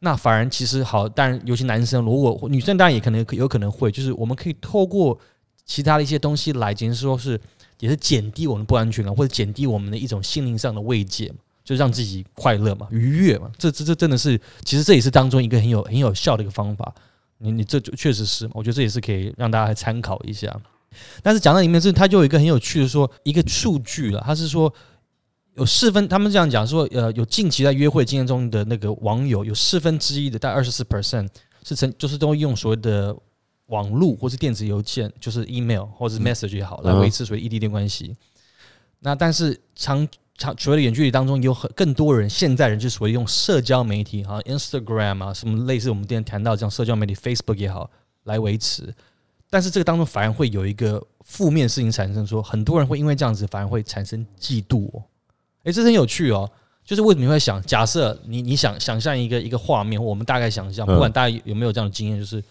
[SPEAKER 1] 那反而其实好，当然尤其男生，如果女生当然也可能有可能会，就是我们可以透过其他的一些东西来，简直说是也是减低我们不安全感，或者减低我们的一种心灵上的慰藉嘛，就让自己快乐嘛、愉悦嘛。这这这真的是，其实这也是当中一个很有很有效的一个方法。你你这就确实是，我觉得这也是可以让大家来参考一下。但是讲到里面是，它就有一个很有趣的说一个数据了，它是说有四分，他们这样讲说，呃，有近期在约会经验中的那个网友，有四分之一的，大概二十四 percent 是曾就是都用所谓的网络或是电子邮件，就是 email 或者是 message 也好，来维持所谓异地恋关系。那但是长长所谓的远距离当中，有很更多人，现在人就所谓用社交媒体哈，Instagram 啊，什么类似我们今天谈到这样社交媒体 Facebook 也好来维持。但是这个当中反而会有一个负面事情产生，说很多人会因为这样子反而会产生嫉妒哦。诶，这很有趣哦。就是为什么你会想，假设你你想想象一个一个画面，或我们大概想象，
[SPEAKER 2] 嗯
[SPEAKER 1] 不管大家有没有这样的经验，就是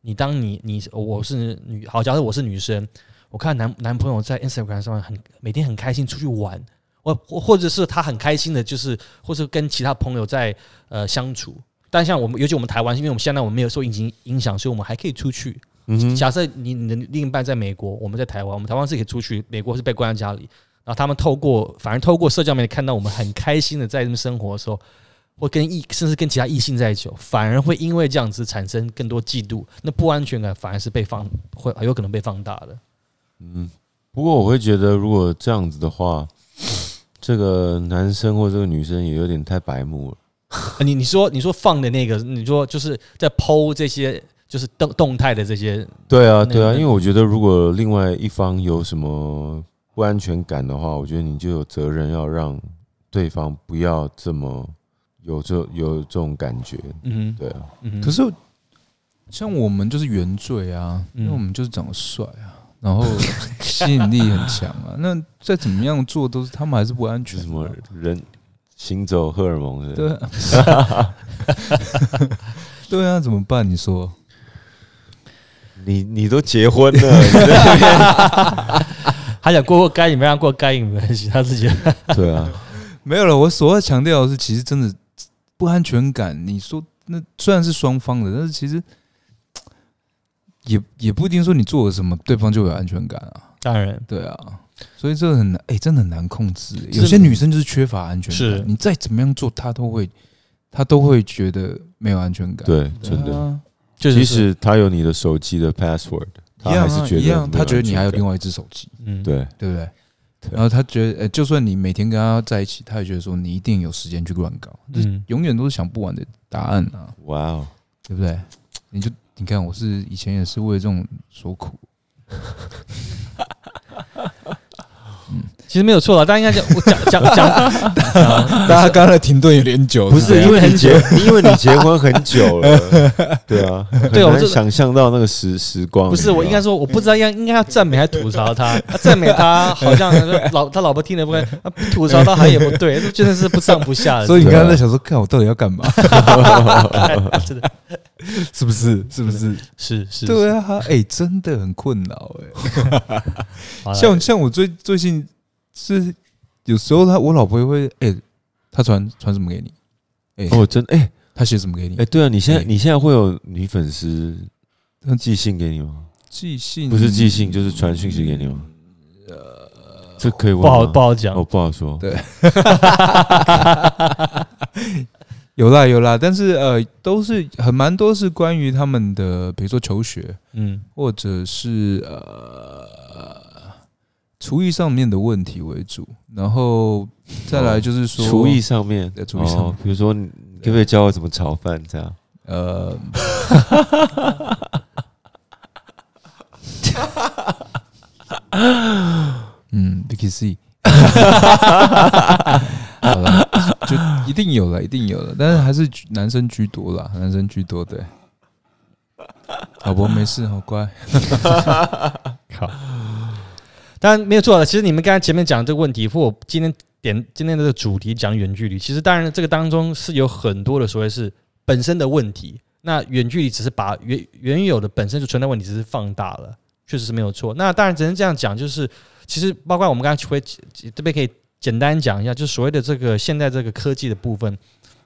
[SPEAKER 1] 你当你你我是女，好，假设我是女生，我看男男朋友在 Instagram 上面很每天很开心出去玩，或或或者是他很开心的，就是或者跟其他朋友在呃相处。但像我们，尤其我们台湾，因为我们现在我们没有受疫情影响，所以我们还可以出去。
[SPEAKER 2] 嗯，
[SPEAKER 1] 假设你你的另一半在美国，我们在台湾，我们台湾是可以出去，美国是被关在家里。然后他们透过，反而透过社交媒体看到我们很开心的在这边生活的时候，或跟异甚至跟其他异性在一起哦，反而会因为这样子产生更多嫉妒，那不安全感反而是被放会有可能被放大的。
[SPEAKER 2] 嗯，不过我会觉得，如果这样子的话，这个男生或这个女生也有点太白目了。
[SPEAKER 1] 你你说你说放的那个，你说就是在剖这些就是动动态的这些，
[SPEAKER 2] 对啊，对啊，因为我觉得如果另外一方有什么不安全感的话，我觉得你就有责任要让对方不要这么有这有这种感觉。
[SPEAKER 1] 嗯，
[SPEAKER 2] 对啊，
[SPEAKER 1] 嗯，
[SPEAKER 3] 可是像我们就是原罪啊，
[SPEAKER 1] 嗯
[SPEAKER 3] 因为我们就是长得帅啊，然后 吸引力很强啊。那再怎么样做都是他们还是不安全啊。
[SPEAKER 2] 什么人行走荷尔蒙的？
[SPEAKER 3] 对啊，对啊，怎么办？你说？
[SPEAKER 2] 你你都结婚了，你在那边
[SPEAKER 1] 他想过过该瘾，没让过该瘾没关系，他自己
[SPEAKER 2] 对啊，
[SPEAKER 3] 没有了，我所要强调的是，其实真的不安全感。你说那虽然是双方的，但是其实 也也不一定说你做了什么，对方就有安全感啊。
[SPEAKER 1] 当然
[SPEAKER 3] 对啊，所以这个很难，哎、真的很难控制。
[SPEAKER 1] 是
[SPEAKER 3] 有些女生就是缺乏安全感
[SPEAKER 1] 是
[SPEAKER 3] 感，你再怎么样做，她都会，她都会觉得没有安全感。
[SPEAKER 2] 对，真的。
[SPEAKER 3] 啊
[SPEAKER 1] 就是
[SPEAKER 2] 即使她有你的手机的 password，他
[SPEAKER 3] 一样啊，
[SPEAKER 2] 还是觉得
[SPEAKER 3] 一样，他觉得你还有另
[SPEAKER 2] 外
[SPEAKER 3] 外一只手机，
[SPEAKER 1] 嗯，
[SPEAKER 2] 对
[SPEAKER 3] 对不对？然后他觉得，呃，就算你每天跟他在一起，他也觉得说你一定有时间去乱搞，就是
[SPEAKER 1] 嗯，
[SPEAKER 3] 永远都是想不完的答案啊。
[SPEAKER 2] 哇哦，
[SPEAKER 3] 对不对？你就你看，我是以前也是为这种所苦。
[SPEAKER 1] 其实没有错了，大家应该讲我讲讲讲，
[SPEAKER 3] 大家刚才停顿有点久，
[SPEAKER 2] 不是因为你结，因为你结婚很久了，对啊，
[SPEAKER 1] 对我
[SPEAKER 2] 就想象到那个时时光。
[SPEAKER 1] 不是我应该说，我不知道应该应该要赞美还是吐槽他，他赞美他好像老他老婆听了不会，啊吐槽他好像也不对，真的是不上不下的，
[SPEAKER 3] 所以你刚才在想说，看我到底要干嘛？
[SPEAKER 1] 真的
[SPEAKER 3] 是不是？是不是？
[SPEAKER 1] 是是，
[SPEAKER 3] 对啊，哎，真的很困扰哎。像像我最最近是有时候他我老婆也会哎，他传传什么给你？哎，
[SPEAKER 2] 哦，真哎
[SPEAKER 3] 他写什么给你
[SPEAKER 2] 哎，？对啊，你现在
[SPEAKER 3] 哎
[SPEAKER 2] 你现在会有女粉丝
[SPEAKER 3] 嗯
[SPEAKER 2] 寄信给你吗？
[SPEAKER 3] 寄信
[SPEAKER 2] 不是寄信，就是传讯息给你吗？呃这可以问
[SPEAKER 1] 不好不好讲
[SPEAKER 2] 哦，，不好说。
[SPEAKER 3] 对 有啦有啦，但是呃，都是很蛮多是关于他们的，比如说求学，
[SPEAKER 1] 嗯
[SPEAKER 3] 或者是呃厨艺上面的问题为主，然后再来就是说
[SPEAKER 2] 厨艺上面
[SPEAKER 3] 对，厨艺上面
[SPEAKER 2] 哦，比如说你可不可以教我怎么炒饭这样？
[SPEAKER 3] 呃，嗯，Vicky C，好了，就一定有了，一定有了，但是还是居男生居多啦，男生居多，对。老婆没事，好乖。
[SPEAKER 1] 好，当然没有错了。其实你们刚才前面讲这个问题，或我今天点今天的这个主题讲远距离，其实当然这个当中是有很多的所谓是本身的问题。那远距离只是把原原有的本身就存在问题，只是放大了，确实是没有错。那当然只能这样讲，就是其实包括我们刚才会这边可以简单讲一下，就所谓的这个现在这个科技的部分，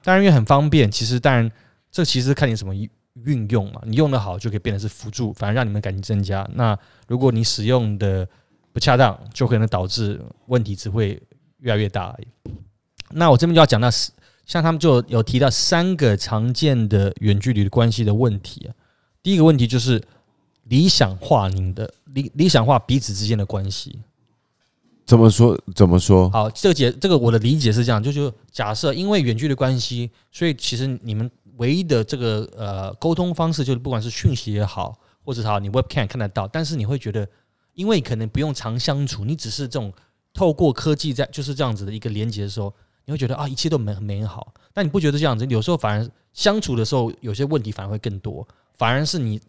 [SPEAKER 1] 当然因为很方便，其实当然这其实看你什么运用嘛，你用的好就可以变成是辅助，反而让你们感情增加。那如果你使用的不恰当，就可能导致问题只会越来越大而已。那我这边就要讲到，像他们就有提到三个常见的远距离的关系的问题啊。第一个问题就是理想化您的理理想化彼此之间的关系。
[SPEAKER 2] 怎么说？怎么说？
[SPEAKER 1] 好，这个解这个我的理解是这样，就是假设因为远距离关系，所以其实你们唯一的这个呃沟通方式，就是不管是讯息也好，或者是好你 webcam 看得到，但是你会觉得，因为可能不用常相处，你只是这种透过科技在就是这样子的一个连接的时候，你会觉得啊一切都美很美好，但你不觉得这样子，有时候反而相处的时候，有些问题反而会更多，反而是你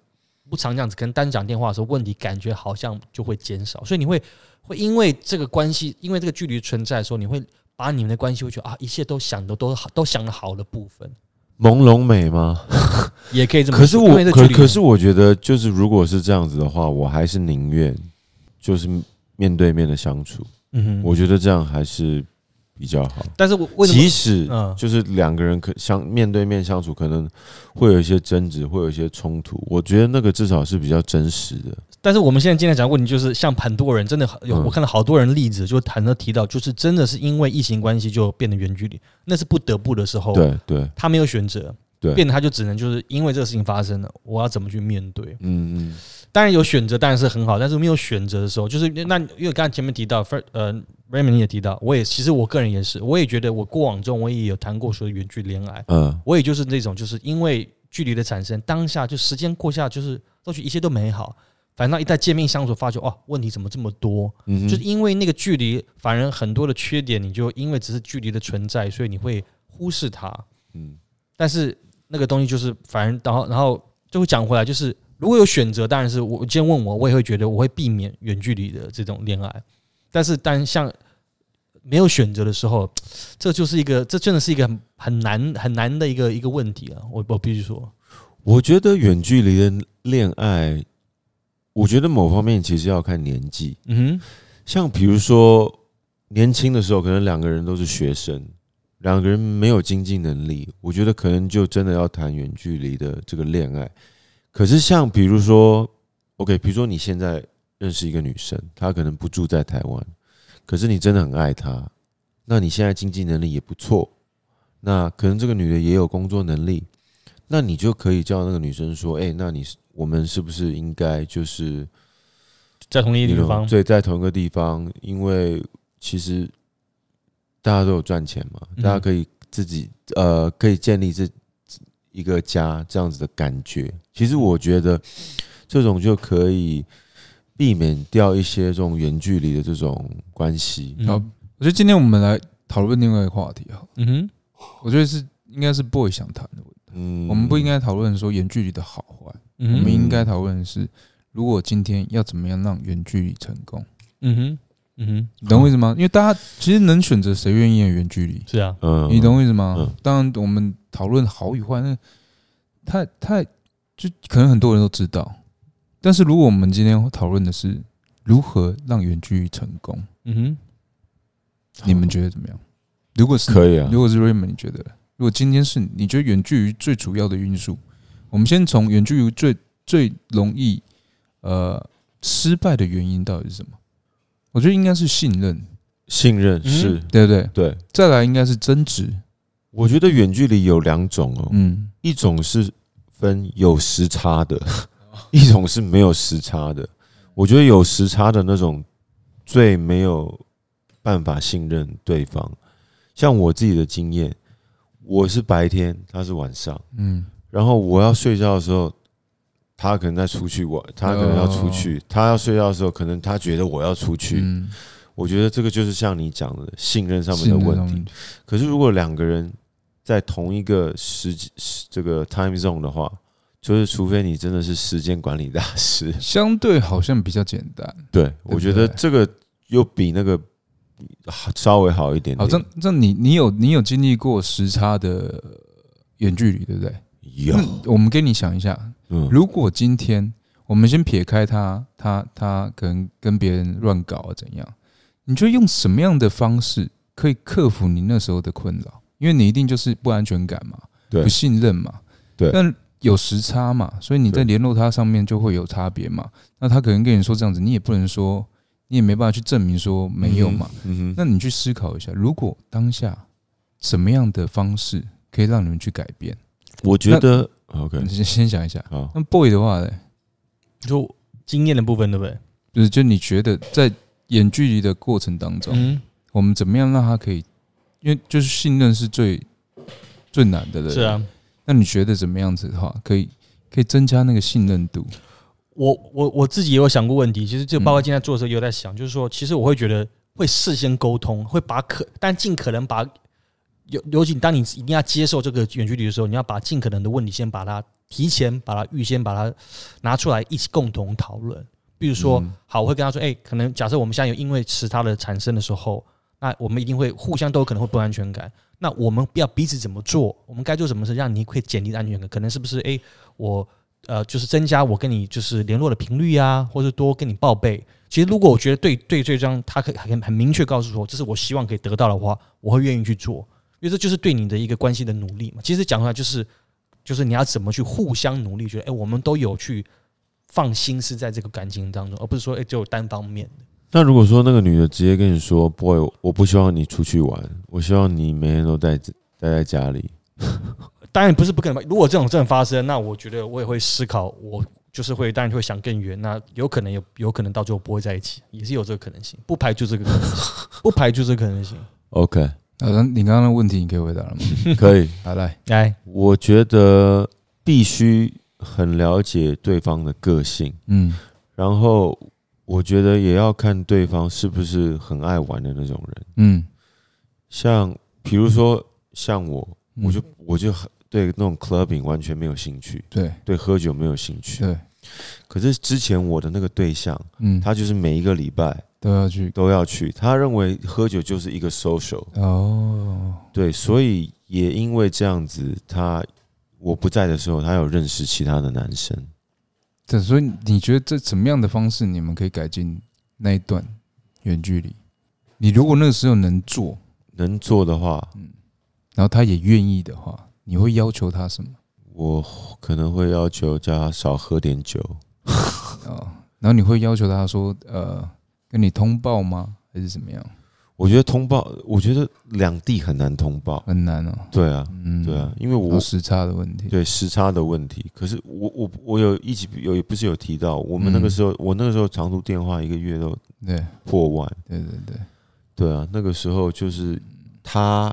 [SPEAKER 1] 不常这样子跟单讲电话的时候，问题感觉好像就会减少，所以你会会因为这个关系，因为这个距离存在的时候，你会把你们的关系会觉得啊，一切都想的都好，都想的好的部分，
[SPEAKER 2] 朦胧美吗？
[SPEAKER 1] 也可以这么说。
[SPEAKER 2] 可是我可可是我觉得，就是如果是这样子的话，我还是宁愿就是面对面的相处。
[SPEAKER 1] 嗯哼，
[SPEAKER 2] 我觉得这样还是比较好。
[SPEAKER 1] 但是我为什么
[SPEAKER 2] 即使
[SPEAKER 1] 嗯
[SPEAKER 2] 就是两个人可相面对面相处，可能会有一些争执，会有一些冲突。我觉得那个至少是比较真实的。
[SPEAKER 1] 但是我们现在今天讲的问题就是，像很多人真的有，
[SPEAKER 2] 嗯
[SPEAKER 1] 我看到好多人例子，就谈到提到，就是真的是因为疫情关系就变得远距离，那是不得不的时候，
[SPEAKER 2] 对对
[SPEAKER 1] 他没有选择。
[SPEAKER 2] 对，
[SPEAKER 1] 变得他就只能就是因为这个事情发生了，我要怎么去面对？
[SPEAKER 2] 嗯嗯，
[SPEAKER 1] 当然有选择，当然是很好，但是没有选择的时候，就是那因为刚才前面提到，呃，Raymond 也提到，我也其实我个人也是，我也觉得我过往中我也有谈过说远距恋爱，
[SPEAKER 2] 嗯，
[SPEAKER 1] 我也就是那种就是因为距离的产生，当下就时间过下，就是都觉得一切都美好，反正一旦见面相处，发觉哦，问题怎么这么多？
[SPEAKER 2] 嗯
[SPEAKER 1] 就是因为那个距离，反而很多的缺点，你就因为只是距离的存在，所以你会忽视它。
[SPEAKER 2] 嗯，
[SPEAKER 1] 但是那个东西就是，反正然后然后就会讲回来，就是如果有选择，当然是我今天问我，我也会觉得我会避免远距离的这种恋爱。但是当像没有选择的时候，这就是一个，这真的是一个很很难 很难的一个一个问题啊！我我必须说，
[SPEAKER 2] 我觉得远距离的恋爱，我觉得某方面其实要看年纪，
[SPEAKER 1] 嗯哼，
[SPEAKER 2] 像比如说年轻的时候，可能两个人都是学生，两个人没有经济能力，我觉得可能就真的要谈远距离的这个恋爱。可是像比如说，OK，比如说你现在认识一个女生，她可能不住在台湾，可是你真的很爱她，那你现在经济能力也不错，那可能这个女的也有工作能力，那你就可以叫那个女生说，哎、那你我们是不是应该就是
[SPEAKER 1] 在同一个地方，
[SPEAKER 2] 对，在同一个地方，因为其实大家都有赚钱嘛，
[SPEAKER 1] 嗯。
[SPEAKER 2] 大家可以自己呃，可以建立这一个家这样子的感觉。其实我觉得这种就可以避免掉一些这种远距离的这种关系。
[SPEAKER 1] 嗯。
[SPEAKER 3] 好我觉得今天我们来讨论另外一个话题哈，
[SPEAKER 1] 嗯哼，
[SPEAKER 3] 我觉得是应该是 boy 想谈的问题，
[SPEAKER 2] 嗯。
[SPEAKER 3] 我们不应该讨论说远距离的好坏，我们应该讨论的是，如果今天要怎么样让远距离成功，
[SPEAKER 1] 嗯哼，嗯哼，
[SPEAKER 3] 你懂我意思吗？因为大家其实能选择谁愿意远距离，
[SPEAKER 1] 是啊，
[SPEAKER 2] 嗯
[SPEAKER 3] 你懂我意思吗
[SPEAKER 2] 嗯？
[SPEAKER 3] 当然，我们讨论好与坏，那太太就可能很多人都知道，但是如果我们今天讨论的是如何让远距离成功，
[SPEAKER 1] 嗯哼，
[SPEAKER 3] 你们觉得怎么样？如果是
[SPEAKER 2] 可以啊
[SPEAKER 3] 如，果是 Raymond，你觉得？如果今天是你觉得远距离最主要的因素，我们先从远距离最最容易呃失败的原因到底是什么？我觉得应该是信任，
[SPEAKER 2] 信任
[SPEAKER 1] 嗯
[SPEAKER 2] 是
[SPEAKER 3] 对不对？
[SPEAKER 2] 对。
[SPEAKER 3] 再来应该是争执，
[SPEAKER 2] 我觉得远距离有两种哦，
[SPEAKER 3] 嗯，
[SPEAKER 2] 一种是分有时差的，一种是没有时差的。我觉得有时差的那种最没有办法信任对方。像我自己的经验，我是白天，他是晚上，
[SPEAKER 3] 嗯，
[SPEAKER 2] 然后我要睡觉的时候，他可能在出去玩，他可能要出去，他要睡觉的时候，可能他觉得我要出去。
[SPEAKER 3] 嗯，
[SPEAKER 2] 我觉得这个就是像你讲的信任上面的问题。可是如果两个人在同一个时时这个 time zone 的话，就是除非你真的是时间管理大师，
[SPEAKER 3] 相对好像比较简单。
[SPEAKER 2] 对我觉得这个又比那个稍微好一点
[SPEAKER 3] 好，
[SPEAKER 2] 点。
[SPEAKER 3] 这这你你有你有经历过时差的远距离，对不对？
[SPEAKER 2] 有，
[SPEAKER 3] 那我们给你想一下，
[SPEAKER 2] 嗯，
[SPEAKER 3] 如果今天我们先撇开他，他他可能跟别人乱搞啊怎样？你觉得用什么样的方式可以克服你那时候的困扰？因为你一定就是不安全感嘛，
[SPEAKER 2] 对
[SPEAKER 3] 不信任嘛，
[SPEAKER 2] 对
[SPEAKER 3] 但有时差嘛，所以你在联络他上面就会有差别嘛。那他可能跟你说这样子，你也不能说，你也没办法去证明说没有嘛。那你去思考一下，如果当下什么样的方式可以让你们去改变？
[SPEAKER 2] 我觉得 OK
[SPEAKER 3] 你先先想一下。
[SPEAKER 2] 好，
[SPEAKER 3] 那 boy 的话呢，
[SPEAKER 1] 就经验的部分，对不对？
[SPEAKER 3] 就是就你觉得在远距离的过程当中，
[SPEAKER 1] 嗯，
[SPEAKER 3] 我们怎么样让他可以？因为就是信任是最最难的了。
[SPEAKER 1] 是啊，
[SPEAKER 3] 那你觉得怎么样子的话，可以可以增加那个信任度？
[SPEAKER 1] 我我我自己也有想过问题，其实就包
[SPEAKER 3] 嗯
[SPEAKER 1] 括今天做的时候也有在想，就是说，其实我会觉得会事先沟通，会把可但尽可能把尤尤其当你一定要接受这个远距离的时候，你要把尽可能的问题先把它提前把它预先把它拿出来一起共同讨论。比如说
[SPEAKER 2] 嗯，
[SPEAKER 1] 好，我会跟他说，哎、可能假设我们现在有因为时差的产生的时候，那我们一定会互相都有可能会不安全感。那我们要彼此怎么做？我们该做什么事让你会减低安全感？可能是不是？哎、我呃，就是增加我跟你就是联络的频率啊，或者多跟你报备。其实如果我觉得对对这张他可以很很明确告诉说，这是我希望可以得到的话，我会愿意去做，因为这就是对你的一个关系的努力嘛。其实讲出来就是就是你要怎么去互相努力，觉得哎、我们都有去放心思在这个感情当中，而不是说哎、只有单方面的。
[SPEAKER 2] 那如果说那个女的直接跟你说，boy，我不希望你出去玩，我希望你每天都待待在家里，
[SPEAKER 1] 当然不是不可能。如果这种真的发生，那我觉得我也会思考，我就是会当然会想更远。那有可能有有可能到最后不会在一起，也是有这个可能性，不排除这个可能性，不排除这个可能性。
[SPEAKER 2] OK，
[SPEAKER 3] 啊，那你刚刚的问题你可以回答了吗？
[SPEAKER 2] 可以。
[SPEAKER 3] 好，来，
[SPEAKER 1] 来，
[SPEAKER 2] 我觉得必须很了解对方的个性，
[SPEAKER 3] 嗯
[SPEAKER 2] 然后我觉得也要看对方是不是很爱玩的那种人。
[SPEAKER 3] 嗯，
[SPEAKER 2] 像比如说像我，
[SPEAKER 3] 嗯
[SPEAKER 2] 我就我就很对那种 clubbing 完全没有兴趣，
[SPEAKER 3] 对
[SPEAKER 2] 对喝酒没有兴趣。
[SPEAKER 3] 对，
[SPEAKER 2] 可是之前我的那个对象，
[SPEAKER 3] 嗯，
[SPEAKER 2] 他就是每一个礼拜
[SPEAKER 3] 都要去
[SPEAKER 2] 都要去，他认为喝酒就是一个 social，
[SPEAKER 3] 哦，
[SPEAKER 2] 对，所以也因为这样子，他我不在的时候，他有认识其他的男生。
[SPEAKER 3] 对，所以你觉得这怎么样的方式你们可以改进那一段远距离？你如果那个时候能做，
[SPEAKER 2] 能做的话，
[SPEAKER 3] 然后他也愿意的话，你会要求他什么？
[SPEAKER 2] 我可能会要求叫他少喝点酒。
[SPEAKER 3] 哦，然后你会要求他说，呃，跟你通报吗？还是怎么样？
[SPEAKER 2] 我觉得通报，我觉得两地很难通报。
[SPEAKER 3] 很难哦。
[SPEAKER 2] 对啊，
[SPEAKER 3] 嗯，
[SPEAKER 2] 对啊，，因为
[SPEAKER 3] 有
[SPEAKER 2] 我
[SPEAKER 3] 时差的问题。
[SPEAKER 2] 对时差的问题。可是我我我有一集有不是有提到，我们那个
[SPEAKER 3] 嗯
[SPEAKER 2] 时候，我那个时候长途电话一个月都
[SPEAKER 3] 对
[SPEAKER 2] 破万。
[SPEAKER 3] 对对对，
[SPEAKER 2] 对啊，那个时候就是他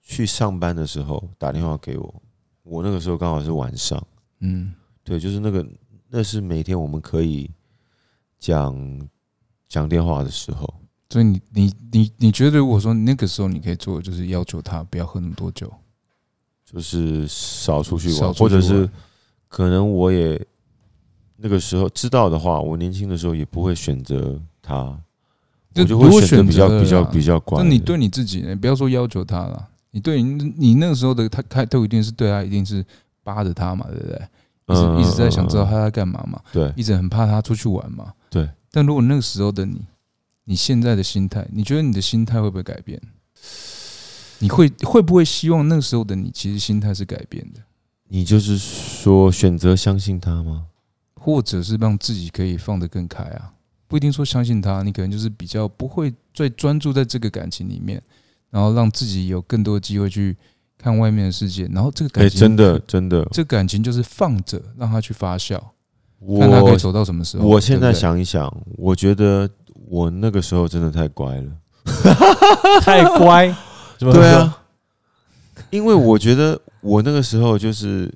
[SPEAKER 2] 去上班的时候打电话给我，我那个时候刚好是晚上。
[SPEAKER 3] 嗯
[SPEAKER 2] 对，就是那个那是每天我们可以讲讲电话的时候。
[SPEAKER 3] 所以你你你你觉得，如果说那个时候你可以做，的就是要求他不要喝那么多酒，
[SPEAKER 2] 就是少出去玩，或者是可能我也那个时候知道的话，我年轻的时候也不会选择他，我就会选择比较比较比较乖。
[SPEAKER 3] 那你对你自己呢？不要说要求他了，你对你你那个时候的他开头一定是对他一定是扒着他嘛，对不对？一直
[SPEAKER 2] 嗯
[SPEAKER 3] 一直在想知道他在干嘛嘛，
[SPEAKER 2] 对
[SPEAKER 3] 一直很怕他出去玩嘛。
[SPEAKER 2] 对。
[SPEAKER 3] 但如果那个时候的你，你现在的心态，你觉得你的心态会不会改变？你会会不会希望那个时候的你，其实心态是改变的，
[SPEAKER 2] 你就是说选择相信他吗？
[SPEAKER 3] 或者是让自己可以放得更开啊？不一定说相信他，你可能就是比较不会最专注在这个感情里面，然后让自己有更多的机会去看外面的世界，然后这个
[SPEAKER 2] 哎、
[SPEAKER 3] 感情
[SPEAKER 2] 真的真的，
[SPEAKER 3] 这个感情就是放着让他去发酵，看他可以
[SPEAKER 2] 我
[SPEAKER 3] 走到什么时候。
[SPEAKER 2] 我现在想一想，我觉得我那个时候真的太乖了。
[SPEAKER 1] 太乖，
[SPEAKER 2] 对，啊，因为我觉得我那个时候就是，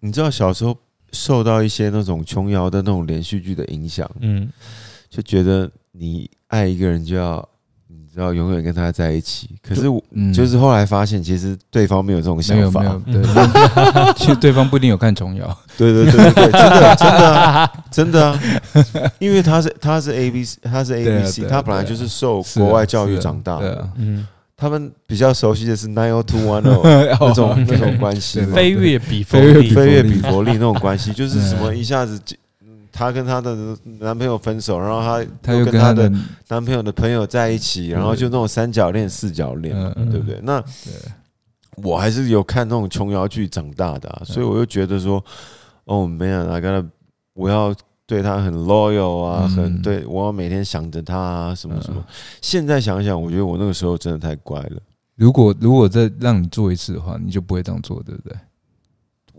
[SPEAKER 2] 你知道小时候受到一些那种琼瑶的那种连续剧的影响，
[SPEAKER 1] 嗯，
[SPEAKER 2] 就觉得你爱一个人就要，你知道永远跟他在一起。可是我
[SPEAKER 3] 嗯。
[SPEAKER 2] 就是后来发现，其实对方没有这种
[SPEAKER 3] 没
[SPEAKER 2] 想法。
[SPEAKER 3] 有没有，对，其实对方不一定有看琼瑶，
[SPEAKER 2] 对对对对对，真的真的啊真的啊，因为他是他是 A B C，他是 A
[SPEAKER 3] 对啊
[SPEAKER 2] B C，
[SPEAKER 3] 对啊
[SPEAKER 2] 他本来就是受
[SPEAKER 3] 是啊
[SPEAKER 2] 国外教育长大的，
[SPEAKER 1] 嗯，
[SPEAKER 2] 他们比较熟悉的是 Nine O Two One O 那种那种关系嘛，
[SPEAKER 1] 飞跃比佛利
[SPEAKER 3] 飞跃比
[SPEAKER 2] 飞跃
[SPEAKER 3] 佛利
[SPEAKER 2] 比佛利那种关系，就是什么
[SPEAKER 3] 嗯
[SPEAKER 2] 一下子她跟她的男朋友分手，然后她
[SPEAKER 3] 她又
[SPEAKER 2] 又跟她的男朋友的朋友在一起，然后就那种三角恋、四角恋对不对？那
[SPEAKER 3] 对
[SPEAKER 2] 我还是有看那种琼瑶剧长大的啊，所以我就觉得说，哦，man，I gotta，我要对他很 loyal 啊，
[SPEAKER 3] 嗯
[SPEAKER 2] 很对我要每天想着他啊，什么什么
[SPEAKER 3] 嗯。
[SPEAKER 2] 现在想想，我觉得我那个时候真的太乖了。
[SPEAKER 3] 如果如果再让你做一次的话，你就不会这样做，对不对？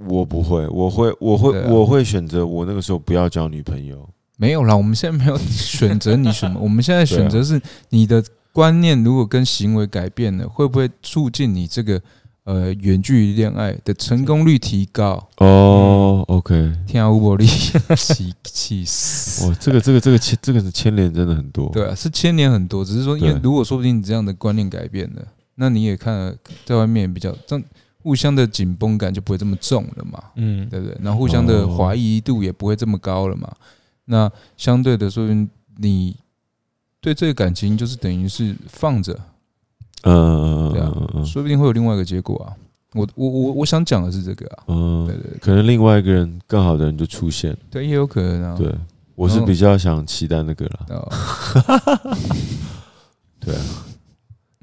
[SPEAKER 2] 我不会，我会，我会，
[SPEAKER 3] 啊
[SPEAKER 2] 我会选择我那个时候不要交女朋友。
[SPEAKER 3] 没有啦，我们现在没有选择你什么，我们现在
[SPEAKER 2] 啊
[SPEAKER 3] 选择是你的观念如果跟行为改变了，会不会促进你这个呃远距离恋爱的成功率提高？
[SPEAKER 2] 哦，OK，
[SPEAKER 3] 天啊，吴伯利，气气死！
[SPEAKER 2] 哇，这个这个这个牵这个是牵连真的很多。
[SPEAKER 3] 对啊，是牵连很多，只是说，因为如果说不定你这样的观念改变了，那你也看了在外面比较这样，互相的紧绷感就不会这么重了嘛，
[SPEAKER 1] 嗯，
[SPEAKER 3] 对不对？然后互相的
[SPEAKER 2] 哦
[SPEAKER 3] 怀疑度也不会这么高了嘛。那相对的，说明你对这个感情就是等于是放着，
[SPEAKER 2] 嗯
[SPEAKER 3] 对啊说不定会有另外一个结果啊。我我我我想讲的是这个啊，
[SPEAKER 2] 嗯嗯，
[SPEAKER 3] 对对对
[SPEAKER 2] 可能另外一个人更好的人就出现。
[SPEAKER 3] 对，也有可能啊。
[SPEAKER 2] 对，我是比较想期待那个啦。
[SPEAKER 3] 哦，
[SPEAKER 2] 对啊，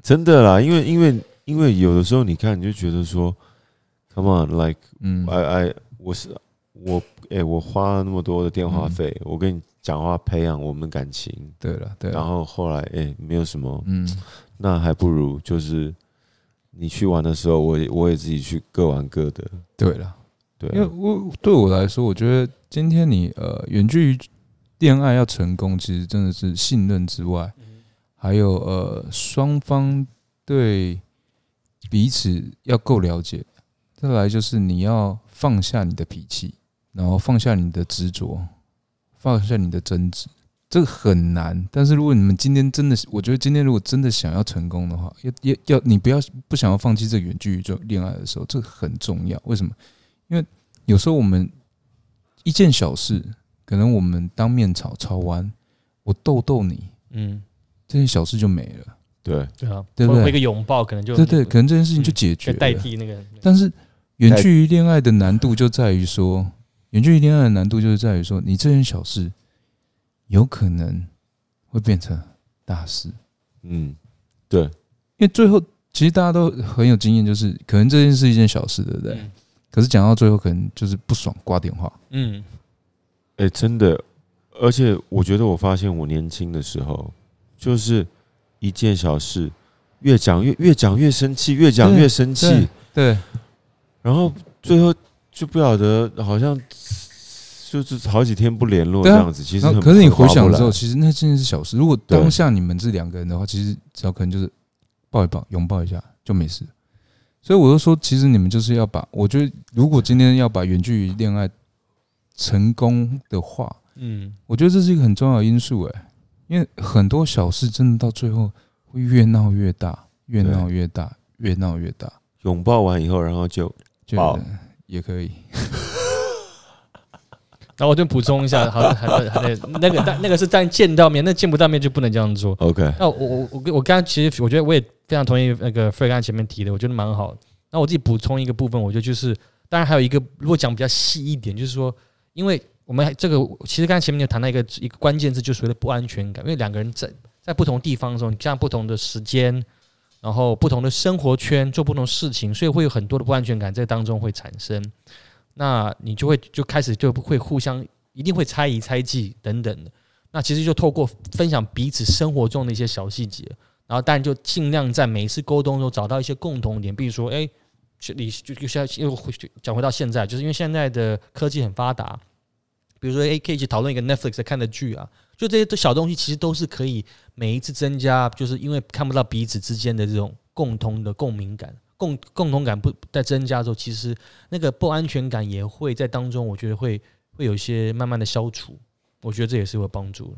[SPEAKER 2] 真的啦，因为因为因为有的时候你看你就觉得说，Come on，like
[SPEAKER 3] 嗯。
[SPEAKER 2] I I 我是我哎、我花了那么多的电话费，我跟你讲话培养我们感情，
[SPEAKER 3] 对了，对
[SPEAKER 2] 然，后后来哎、没有什么，
[SPEAKER 3] 嗯，
[SPEAKER 2] 那还不如就是你去玩的时候，我也我也自己去各玩各的。
[SPEAKER 3] 对了，
[SPEAKER 2] 对啊、
[SPEAKER 3] 因为我对我来说，我觉得今天你呃远距离恋爱要成功，其实真的是信任之外，还有呃双方对彼此要够了解，再来就是你要放下你的脾气，然后放下你的执着，放下你的争执。这个很难，但是如果你们今天真的，我觉得今天如果真的想要成功的话，要要要你不要不想要放弃这远距离就恋爱的时候，这个很重要。为什么？因为有时候我们一件小事，可能我们当面吵吵完，我逗逗你，
[SPEAKER 1] 嗯，
[SPEAKER 3] 这件小事就没了。
[SPEAKER 2] 对，
[SPEAKER 1] 对啊，
[SPEAKER 3] 对不对。
[SPEAKER 1] 一个拥抱可能就
[SPEAKER 3] 对对，可能这件事情就解决
[SPEAKER 1] 代
[SPEAKER 3] 了。
[SPEAKER 1] 替那个，
[SPEAKER 3] 但是远距离恋爱的难度就在于说，远距离恋爱的难度就是在于说，你这件小事有可能会变成大事，
[SPEAKER 2] 嗯，对，
[SPEAKER 3] 因为最后其实大家都很有经验，就是可能这件事一件小事，对不对？
[SPEAKER 1] 嗯？
[SPEAKER 3] 可是讲到最后，可能就是不爽挂电话。
[SPEAKER 1] 嗯，
[SPEAKER 2] 哎、真的，而且我觉得我发现我年轻的时候，就是一件小事，越讲越越讲越生气，越讲越生气，
[SPEAKER 3] 对，
[SPEAKER 2] 然后最后就不晓得好像就是好几天不联络这样子。其实很
[SPEAKER 3] 可是你回想之后，
[SPEAKER 2] 来
[SPEAKER 3] 其实那真的是小事。如果当下你们这两个人的话，其实只要可能就是抱一抱、拥抱一下就没事。所以我就说，其实你们就是要把，我觉得如果今天要把远距离恋爱成功的话，
[SPEAKER 1] 嗯，
[SPEAKER 3] 我觉得这是一个很重要的因素，哎，因为很多小事真的到最后会越闹越大，越闹越大，越闹越大，
[SPEAKER 2] 拥抱完以后，然后就
[SPEAKER 3] 就
[SPEAKER 2] 抱
[SPEAKER 3] 也可以。
[SPEAKER 1] 然后我就补充一下，好，还还还那个但那个是但见到面，那见不到面就不能这样做。
[SPEAKER 2] OK。
[SPEAKER 1] 那我我我我刚刚其实我觉得我也非常同意那个 Frey 刚才前面提的，我觉得蛮好的。那我自己补充一个部分，我觉得就是，当然还有一个，如果讲比较细一点，就是说，因为我们这个其实刚才前面就谈到一个一个关键字，就是所谓的不安全感，因为两个人在在不同地方的时候，你这样不同的时间，然后不同的生活圈做不同事情，所以会有很多的不安全感在当中会产生。那你就会就开始就会互相一定会猜疑、猜忌等等的。那其实就透过分享彼此生活中的一些小细节，然后当然就尽量在每一次沟通中找到一些共同点，比如说，哎、是你就就像又回讲回到现在，就是因为现在的科技很发达，比如说，哎、可以一起讨论一个 Netflix 在看的剧啊，就这些都小东西，其实都是可以每一次增加，就是因为看不到彼此之间的这种共同的共鸣感。共共同感不在增加的时候，其实那个不安全感也会在当中，我觉得会会有一些慢慢的消除。我觉得这也是有帮助的。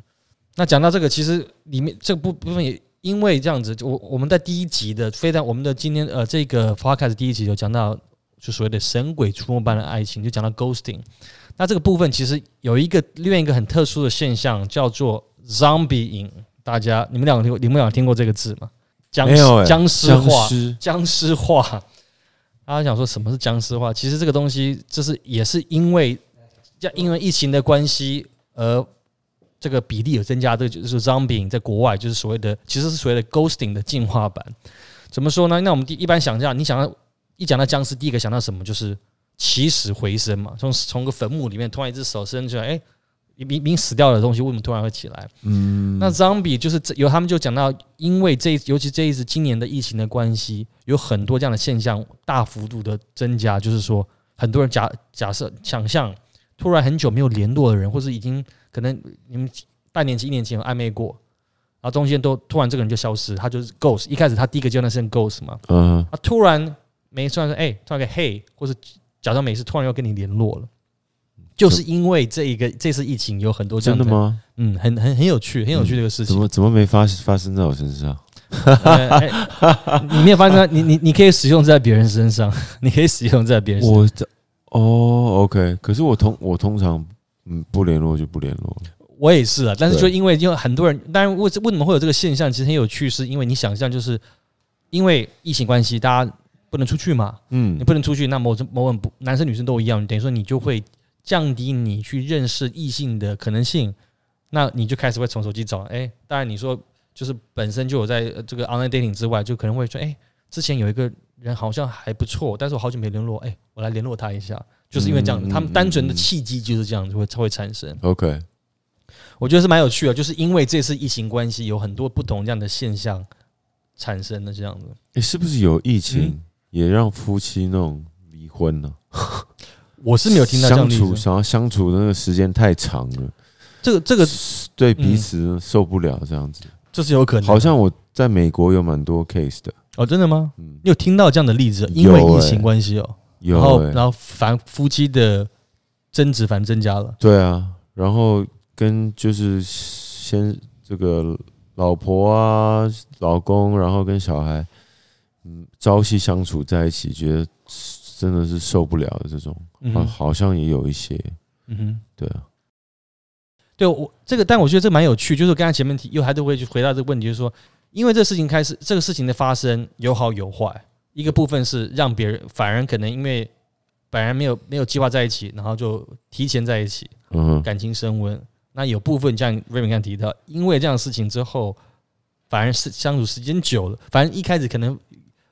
[SPEAKER 1] 那讲到这个，其实里面这部部分也因为这样子，我我们在第一集的非常我们的今天呃这个 podcast 第一集有讲到，就所谓的神鬼出没般的爱情，就讲到 ghosting。那这个部分其实有一个另外一个很特殊的现象，叫做 zombie 影。大家你们两个听过你们两个听过这个字吗？僵
[SPEAKER 2] 没有欸
[SPEAKER 1] 僵尸化，僵尸化。大家想说什么是僵尸化？其实这个东西就是也是因为因为疫情的关系而这个比例有增加。这个就是 zombie 在国外就是所谓的其实是所谓的 ghosting 的进化版。怎么说呢？那我们第一般想象，你想到一讲到僵尸，第一个想到什么？就是起死回生嘛，从从个坟墓里面突然一只手伸出来，哎、明明死掉的东西为什么突然会起来？
[SPEAKER 2] 嗯，
[SPEAKER 1] 那 zombie 就是这有他们就讲到，因为这尤其这一次今年的疫情的关系，有很多这样的现象大幅度的增加，就是说很多人假假设想象，突然很久没有联络的人，或是已经可能你们半年前、一年前有暧昧过，然后中间都突然这个人就消失，他就是 ghost。一开始他第一个阶段是 ghost 嘛，
[SPEAKER 2] 嗯，
[SPEAKER 1] 他突然没突然说哎、突然个嘿，或是假装没事，突然要跟你联络了。就是因为这一个这次疫情有很多这样
[SPEAKER 2] 真的？吗？
[SPEAKER 1] 嗯，很很很有趣，很有趣这个事情
[SPEAKER 2] 怎。么怎么没发发生在我身上？
[SPEAKER 1] 呃哎你没有发现它，你你你可以使用在别人身上，你可以使用在别人身上。
[SPEAKER 2] 我这哦，OK，可是我通我通常嗯不联络就不联络，
[SPEAKER 1] 我也是啊，但是就
[SPEAKER 2] 对
[SPEAKER 1] 因为因为很多人，当然为为什么会有这个现象，其实很有趣，是因为你想象就是因为疫情关系，大家不能出去嘛，
[SPEAKER 2] 嗯。
[SPEAKER 1] 你不能出去，那某种某种不男生女生都一样，等于说你就会降低你去认识异性的可能性，那你就开始会从手机找，哎、当然你说就是本身就有在呃这个 online dating 之外，就可能会说，哎、之前有一个人好像还不错，但是我好久没联络，哎、我来联络他一下，就是因为这样子，
[SPEAKER 2] 嗯
[SPEAKER 1] 他们单纯的契机就是这样子会会产生。
[SPEAKER 2] ，OK，
[SPEAKER 1] 我觉得是蛮有趣的，就是因为这次疫情关系，有很多不同这样的现象产生的这样子。
[SPEAKER 2] 诶是不是有疫
[SPEAKER 1] 嗯。
[SPEAKER 2] 情也让夫妻那种离婚呢？
[SPEAKER 1] 我是没有听到
[SPEAKER 2] 相处，
[SPEAKER 1] 的例子，
[SPEAKER 2] 想要相处的那个时间太长了，
[SPEAKER 1] 这个这个
[SPEAKER 2] 对彼此受不了这样子。
[SPEAKER 1] 这是有可能。
[SPEAKER 2] 好像我在美国有蛮多 case 的，
[SPEAKER 1] 哦，真的吗？
[SPEAKER 2] 嗯，
[SPEAKER 1] 你有听到这样的例子？因为疫情
[SPEAKER 2] 欸
[SPEAKER 1] 关系哦，
[SPEAKER 2] 有
[SPEAKER 1] 然后
[SPEAKER 2] 欸
[SPEAKER 1] 然后反夫妻的争执反而增加了。
[SPEAKER 2] 对啊，然后跟就是先这个老婆啊、老公，然后跟小孩，嗯，朝夕相处在一起，觉得真的是受不了的这种，好
[SPEAKER 1] 嗯哼，
[SPEAKER 2] 好像也有一些，
[SPEAKER 1] 嗯哼。
[SPEAKER 2] 对啊，
[SPEAKER 1] 对我这个，但我觉得这蛮有趣，就是刚才前面提，又还是会去回答这个问题，就是说，因为这事情开始，这个事情的发生有好有坏，一个部分是让别人反而可能因为本来没有没有计划在一起，然后就提前在一起，
[SPEAKER 2] 嗯，
[SPEAKER 1] 感情升温。那有部分像瑞敏刚才提到，因为这样的事情之后，反而是相处时间久了，反正一开始可能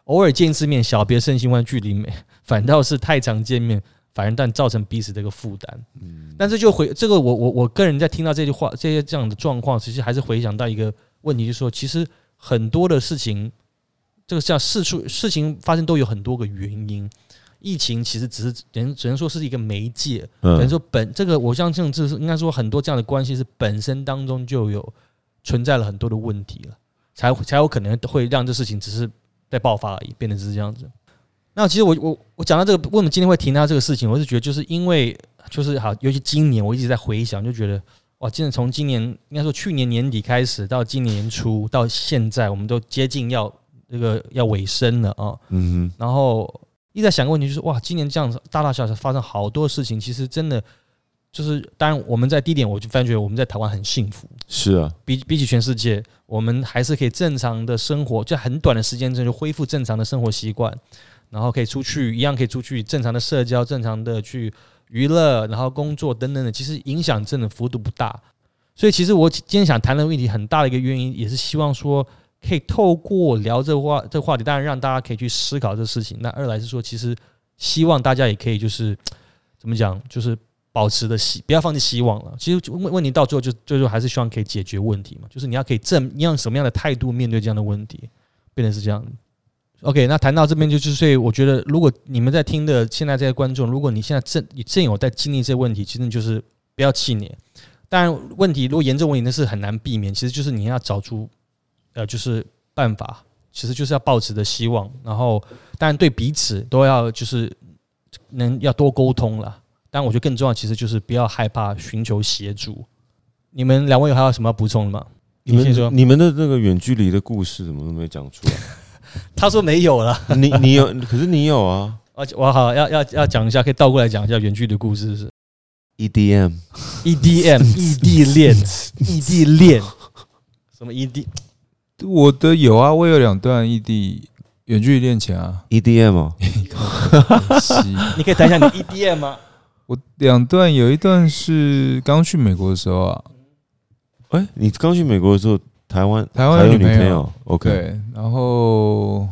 [SPEAKER 1] 偶尔见一次面，小别胜新欢，距离美，反倒是太常见面，反而但造成彼此的一个负担。
[SPEAKER 2] 嗯，
[SPEAKER 1] 但是就回这个我我我个人在听到这句话这些这样的状况，其实还是回想到一个问题，就是说，其实很多的事情，这个像事出事情发生都有很多个原因。疫情其实只是只能只能说是一个媒介，可能
[SPEAKER 2] 嗯，
[SPEAKER 1] 说本这个我相信这是应该说很多这样的关系是本身当中就有存在了很多的问题了，才才有可能会让这事情只是在爆发而已，变得只是这样子。那其实我我我讲到这个，为什么今天会提到这个事情？我是觉得就是因为就是好，尤其今年我一直在回想，就觉得哇，真的从今年应该说去年年底开始到今年年初到现在，我们都接近要这个要尾声了啊。
[SPEAKER 2] 嗯
[SPEAKER 1] 然后一直在想个问题，就是哇，今年这样子大大小小发生好多事情，其实真的就是，当然我们在低点，我就发觉我们在台湾很幸福，
[SPEAKER 2] 是啊，
[SPEAKER 1] 比比起全世界，我们还是可以正常的生活，就很短的时间之内就恢复正常的生活习惯，然后可以出去，一样可以出去正常的社交，正常的去娱乐，然后工作等等的，其实影响真的幅度不大。所以其实我今天想谈的问题很大的一个原因，也是希望说可以透过聊这话这话题，当然让大家可以去思考这事情。那二来是说，其实希望大家也可以就是怎么讲，就是保持的希，不要放弃希望了。其实问问题到最后就最后还是希望可以解决问题嘛，就是你要可以正你用什么样的态度面对这样的问题，变成是这样。OK，那谈到这边就是，所以我觉得，如果你们在听的现在这些观众，如果你现在正你正有在经历这些问题，其实就是不要气馁。当然，问题如果严重问题那是很难避免，其实就是你要找出呃，就是办法，其实就是要抱持的希望，然后当然对彼此都要就是能要多沟通了。但我觉得更重要，其实就是不要害怕寻求协助。你们两位还有什么要补充的吗？
[SPEAKER 2] 你
[SPEAKER 1] 先说
[SPEAKER 2] 们你们的那个远距离的故事怎么都没讲出来？
[SPEAKER 1] 他说没有了。
[SPEAKER 2] 你你有，可是你有啊
[SPEAKER 1] 而且我好要要要讲一下，可以倒过来讲一下远距离的故事是，EDM，EDM 异地恋，异地恋，什么 ED？
[SPEAKER 3] 我的有啊，我有两段异地远距离恋情啊
[SPEAKER 2] ，EDM 哦，
[SPEAKER 1] 你可以谈一下你 EDM 吗？
[SPEAKER 3] 我两段，有一段是刚去美国的时候啊，
[SPEAKER 2] 哎，你刚去美国的时候，台湾
[SPEAKER 3] 台湾
[SPEAKER 2] 还有
[SPEAKER 3] 有女朋友
[SPEAKER 2] 女朋友，OK，
[SPEAKER 3] 对，然后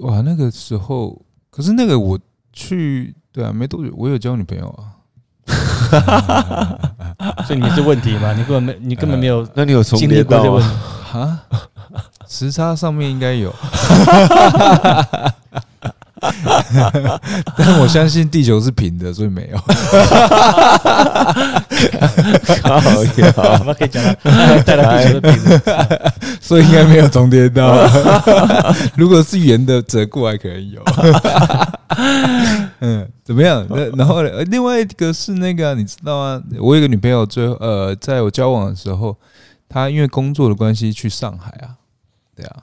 [SPEAKER 3] 哇，那个时候，可是那个我去，对啊，没多久，我有交女朋友啊，
[SPEAKER 1] 所以你是问题吗？你根本没，你根本没有
[SPEAKER 2] 那你有重
[SPEAKER 1] 经历
[SPEAKER 2] 叠到
[SPEAKER 1] 过这问题
[SPEAKER 2] 吗？。
[SPEAKER 3] 啊，时差上面应该有，但我相信地球是平的，所以没有。
[SPEAKER 2] 靠
[SPEAKER 1] 我们可以讲带带到地球的平。
[SPEAKER 3] 所以应该没有重叠到。如果是圆的折过来可能有。嗯，怎么样？那然后另外一个是那个啊、你知道吗？我有一个女朋友，最后呃，在我交往的时候，她因为工作的关系去上海啊，对啊。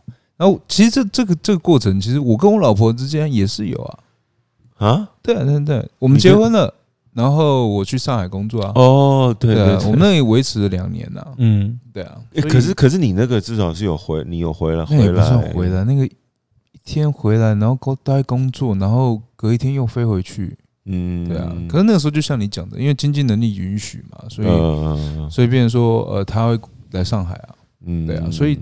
[SPEAKER 3] 然后其实这这个这个过程，其实我跟我老婆之间也是有啊，
[SPEAKER 2] 啊？
[SPEAKER 3] 对啊，对啊对。啊，我们结婚了，然后我去上海工作啊，
[SPEAKER 2] 哦，对
[SPEAKER 3] 对我们那里维持了两年呐，
[SPEAKER 1] 嗯，
[SPEAKER 3] 对啊。
[SPEAKER 2] 欸可是可是你那个至少是有回，你有回来回来。
[SPEAKER 3] 回来，那个一天回来，然后工待工作，然后隔一天又飞回去，
[SPEAKER 2] 嗯，
[SPEAKER 3] 对啊。可是那个时候就像你讲的，因为经济能力允许嘛，所以、
[SPEAKER 2] 呃
[SPEAKER 3] 所以变成说，呃，他会来上海啊，
[SPEAKER 2] 嗯。
[SPEAKER 3] 对啊所以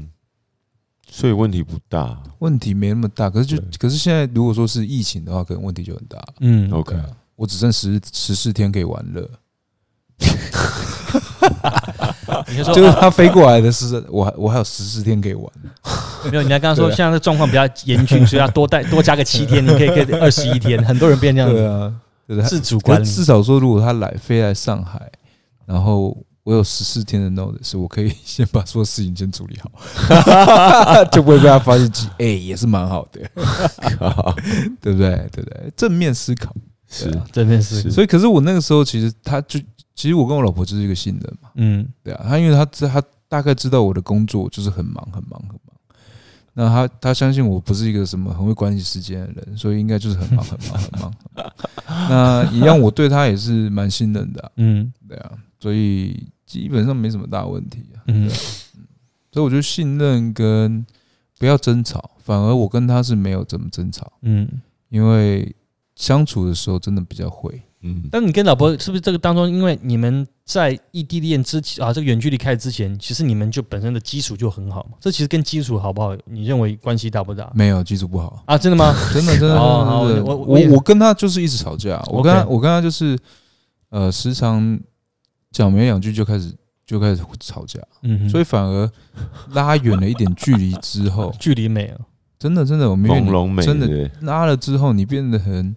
[SPEAKER 2] 所以问题不大
[SPEAKER 3] 问题没那么大。可是就可是现在如果说是疫情的话，可能问题就很大。
[SPEAKER 1] 嗯
[SPEAKER 2] ，，OK
[SPEAKER 3] 我只剩十十四天可以玩乐，
[SPEAKER 1] 你就说
[SPEAKER 3] 就是他飞过来的是，我还我还有十四天可以玩。
[SPEAKER 1] 没有，你还刚刚说现在的状况比较严峻，所以要多带 多加个七天，你可以给二十一天，很多人变这样子，
[SPEAKER 3] 对啊，对的。
[SPEAKER 1] 自主管理。
[SPEAKER 3] 至少说，如果他来飞来上海，然后我有十四天的 notice，我可以 先把所有事情先处理好，就不会被他发现。哎，也是蛮好的，对不对？对不对？正面思考
[SPEAKER 1] 是正面思考。
[SPEAKER 3] 所以，可是我那个时候其实他就。其实我跟我老婆就是一个信任嘛，嗯，对啊，他因为他知他大概知道我的工作就是很忙很忙很忙，那他他相信我不是一个什么很会管理时间的人，所以应该就是很忙很忙很忙。那一样我对他也是蛮信任的，嗯，对啊，所以基本上没什么大问题啊，嗯，所以我觉得信任跟不要争吵，反而我跟他是没有怎么争吵，嗯，因为相处的时候真的比较会。
[SPEAKER 1] 嗯，但你跟老婆是不是这个当中，因为你们在异地恋之前啊，这个远距离开始之前，其实你们就本身的基础就很好嘛？这其实跟基础好不好，你认为关系大不大？
[SPEAKER 3] 没有基础不好
[SPEAKER 1] 啊？真的吗？
[SPEAKER 3] 真 的真的。我我我跟他就是一直吵架，我跟他我跟他就是呃，时常讲没两句就开始就开始吵架，嗯，所以反而拉远了一点距离之后，
[SPEAKER 1] 距离美了，
[SPEAKER 3] 真的真的，我们真的拉了之后，你变得很。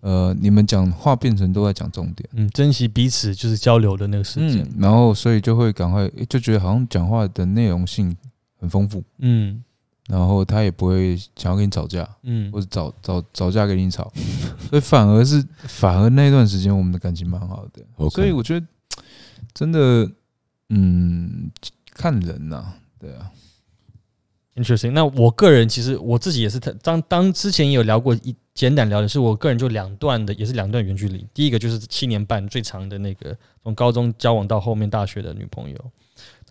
[SPEAKER 3] 呃，你们讲话变成都在讲重点，
[SPEAKER 1] 嗯，珍惜彼此就是交流的那个时间，
[SPEAKER 3] 然后所以就会赶快就觉得好像讲话的内容性很丰富，嗯，然后他也不会想要跟你吵架，嗯，或者找找找架跟你吵，所以反而是反而那段时间我们的感情蛮好的，所以我觉得真的，嗯，看人呐，对啊。
[SPEAKER 1] Interesting。那我个人其实我自己也是，当当之前也有聊过一简短聊的是，我个人就两段的，也是两段远距离。第一个就是七年半最长的那个，从高中交往到后面大学的女朋友，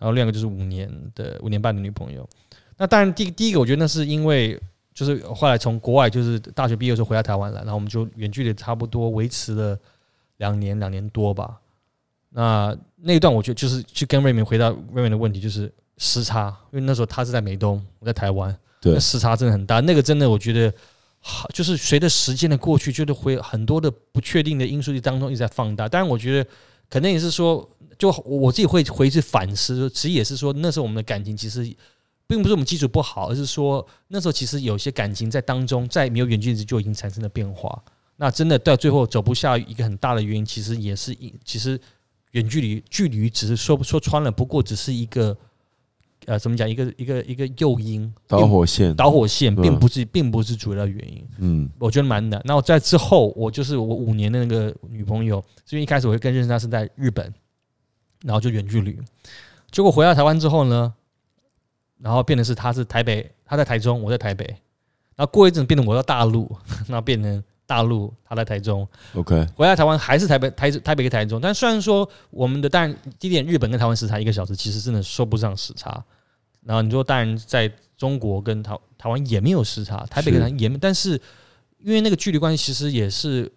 [SPEAKER 1] 然后另一个就是五年的五年半的女朋友。那当然第第一个我觉得那是因为就是后来从国外就是大学毕业的时候回来台湾了，然后我们就远距离差不多维持了两年两年多吧。那那一段我觉得就是去跟瑞明回答瑞明的问题就是。时差，因为那时候他是在美东，我在台湾，
[SPEAKER 2] 对，
[SPEAKER 1] 时差真的很大。那个真的，我觉得，好，就是随着时间的过去，就是会很多的不确定的因素当中一直在放大。当然，我觉得可能也是说，就我自己会回去反思，其实也是说，那时候我们的感情其实并不是我们基础不好，而是说那时候其实有些感情在当中，在没有远距离就已经产生了变化。那真的到最后走不下一个很大的原因，其实也是一，其实远距离距离只是说说穿了，不过只是一个。呃，怎么讲？一个一个一个诱因，
[SPEAKER 2] 导火线，
[SPEAKER 1] 导火线，并不是，并不是主要原因。嗯，我觉得蛮难。那我在之后，我就是我五年的那个女朋友，因为一开始我会跟认识她是在日本，然后就远距离。结果回到台湾之后呢，然后变成是她是台北，她在台中，我在台北。然后过一阵变成我到大陆，那变成大陆，他在台中。
[SPEAKER 2] OK，
[SPEAKER 1] 回来台湾还是台北，台台北跟台中。但虽然说我们的，当然地点日本跟台湾时差一个小时，其实真的说不上时差。然后你说，当然在中国跟台台湾也没有时差，台北跟台湾也，但是因为那个距离关系，其实也是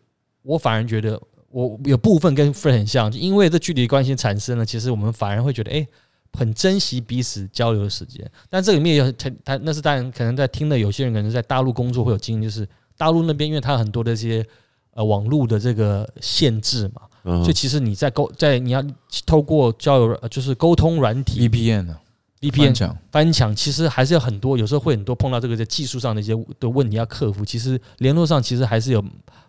[SPEAKER 1] 我反而觉得，我有部分跟 friend 很像，就因为这距离关系产生了，其实我们反而会觉得，哎，很珍惜彼此交流的时间。但这里面有他他那是当然可能在听的有些人可能在大陆工作会有经验，就是大陆那边因为它很多的这些呃网络的这个限制嘛，所以其实你在沟在你要透过交友就是沟通软体
[SPEAKER 3] VPN 呢。
[SPEAKER 1] VPN 翻墙其实还是有很多，有时候会很多碰到这个在技术上的一些的问题要克服。其实联络上其实还是有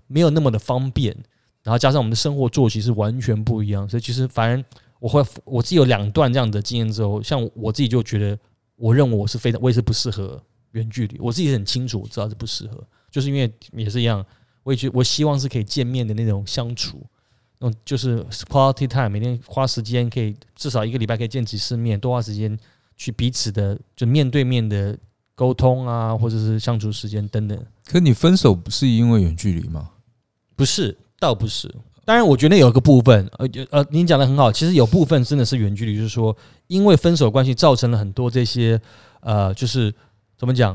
[SPEAKER 1] 没有那么的方便，然后加上我们的生活作息是完全不一样，所以其实反而我会我自己有两段这样的经验之后，像我自己就觉得，我认为我是非常我也是不适合远距离，我自己很清楚，我知道是不适合，就是因为也是一样，我也觉我希望是可以见面的那种相处，那种就是 quality time，每天花时间可以至少一个礼拜可以见几次面，多花时间。去彼此的就面对面的沟通啊，或者是相处时间等等。
[SPEAKER 3] 可你分手不是因为远距离吗？
[SPEAKER 1] 不是，倒不是。当然，我觉得有一个部分，呃呃，您讲的很好。其实有部分真的是远距离，就是说，因为分手关系造成了很多这些呃，就是怎么讲，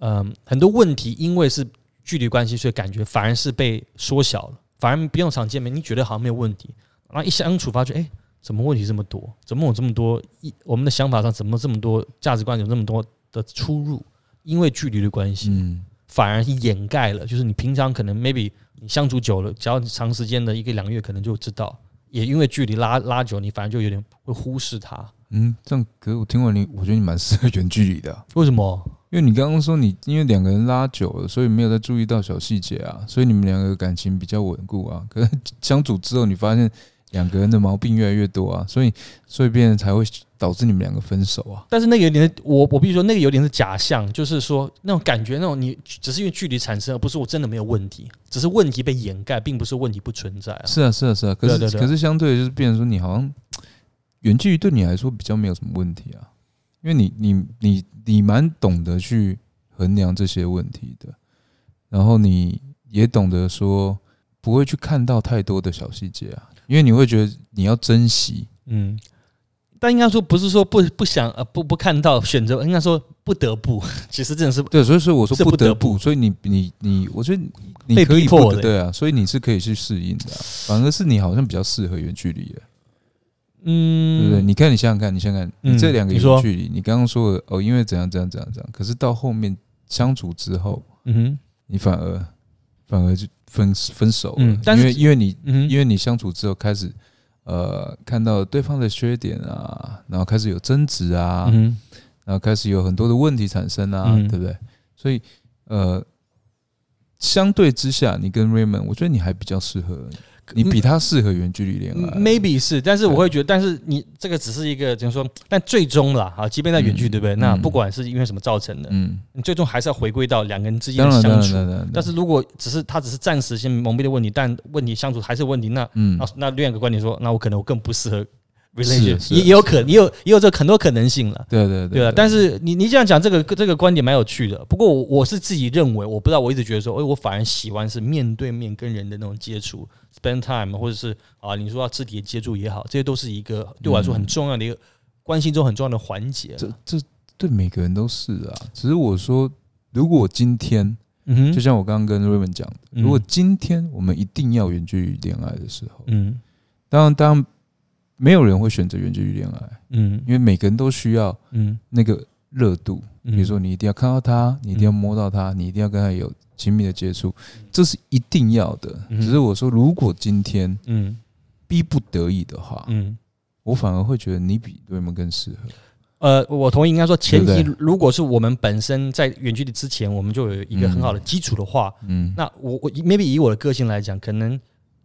[SPEAKER 1] 嗯，很多问题，因为是距离关系，所以感觉反而是被缩小了，反而不用常见面，你觉得好像没有问题，然后一相处发觉，哎。怎么问题这么多？怎么有这么多一我们的想法上怎么这么多价值观有这么多的出入？因为距离的关系，嗯，反而掩盖了。就是你平常可能 maybe 你相处久了，只要长时间的一个两个月，可能就知道。也因为距离拉拉久，你反而就有点会忽视他。
[SPEAKER 3] 嗯，这样，可是我听完你，我觉得你蛮适合远距离的啊、
[SPEAKER 1] 为什么？
[SPEAKER 3] 因为你刚刚说你因为两个人拉久了，所以没有再注意到小细节啊，所以你们两个感情比较稳固啊。可是相处之后，你发现两个人的毛病越来越多啊，所以所以变成才会导致你们两个分手啊。
[SPEAKER 1] 但是那个有点，我我必须说，那个有点是假象，就是说那种感觉，那种你只是因为距离产生，而不是我真的没有问题，只是问题被掩盖，并不是问题不存在啊。
[SPEAKER 3] 是啊，是啊，是啊。可是可是相对的就是变成说，你好像远距离对你来说比较没有什么问题啊，因为你你你你蛮懂得去衡量这些问题的，然后你也懂得说不会去看到太多的小细节啊，因为你会觉得你要珍惜。
[SPEAKER 1] 嗯，但应该说不是说不不想呃不不看到选择，应该说不得不，其实真的是
[SPEAKER 3] 对，所以说我说
[SPEAKER 1] 不得
[SPEAKER 3] 不所以你你你，我觉得你可以
[SPEAKER 1] 逼迫的
[SPEAKER 3] 不得对啊，所以你是可以去适应的啊、反而是你好像比较适合远距离的。
[SPEAKER 1] 嗯，
[SPEAKER 3] 对不对？你看，你想想看，你想想你这两个有距离，你刚刚说的哦，因为怎样怎样怎样怎样，可是到后面相处之后，
[SPEAKER 1] 嗯哼，
[SPEAKER 3] 你反而反而就分分手了，
[SPEAKER 1] 嗯但是
[SPEAKER 3] 因为因为你
[SPEAKER 1] 嗯，
[SPEAKER 3] 因为你相处之后开始呃看到对方的缺点啊，然后开始有争执啊，
[SPEAKER 1] 嗯，
[SPEAKER 3] 然后开始有很多的问题产生啊，
[SPEAKER 1] 嗯。
[SPEAKER 3] 对不对？所以呃，相对之下，你跟 Raymond，我觉得你还比较适合，你比他适合远距离恋爱。
[SPEAKER 1] 嗯 maybe 是，但是我会觉得，但是你这个只是一个怎么说？但最终啦，啊，即便在远距，
[SPEAKER 3] 嗯
[SPEAKER 1] 对不对？那
[SPEAKER 3] 嗯
[SPEAKER 1] 不管是因为什么造成的，
[SPEAKER 3] 嗯，
[SPEAKER 1] 你最终还是要回归到两个人之间的相处。但是如果只是他只是暂时性蒙蔽的问题，但问题相处还是有问题，那
[SPEAKER 3] 嗯
[SPEAKER 1] 那那另外一个观点说，那我可能我更不适合 relation，
[SPEAKER 3] 是
[SPEAKER 1] 也也有可能，也有也有这很多可能性了。
[SPEAKER 3] 对对
[SPEAKER 1] 对啊，但是你你这样讲，这个这个观点蛮有趣的。不过我我是自己认为，我不知道，我一直觉得说，哎，我反而喜欢是面对面跟人的那种接触，spend time，或者是啊，你说要肢体的接触也好，这些都是一个对我来说很重要的一个关心中很重要的环节。
[SPEAKER 3] 这这对每个人都是啊。只是我说，如果今天，
[SPEAKER 1] 嗯哼，
[SPEAKER 3] 就像我刚刚跟 Raymond 讲的，
[SPEAKER 1] 嗯
[SPEAKER 3] 如果今天我们一定要远距离恋爱的时候，
[SPEAKER 1] 嗯
[SPEAKER 3] 当然当然没有人会选择远距离恋爱，
[SPEAKER 1] 嗯
[SPEAKER 3] 因为每个人都需要
[SPEAKER 1] 嗯，
[SPEAKER 3] 那个热度。
[SPEAKER 1] 比
[SPEAKER 3] 比如说，你一定要看到他，你一定要摸到他，你一定要跟他有亲密的接触，这是一定要的。
[SPEAKER 1] 嗯
[SPEAKER 3] 只是我说，如果今天
[SPEAKER 1] 嗯
[SPEAKER 3] 逼不得已的话，
[SPEAKER 1] 嗯。
[SPEAKER 3] 我反而会觉得你比 Raymond 更适合。
[SPEAKER 1] 呃，我同意，应该说前提，如果是我们本身在远距离之前，我们就有一个很好的基础的话，
[SPEAKER 3] 嗯，
[SPEAKER 1] 那我我 maybe 以我的个性来讲，可能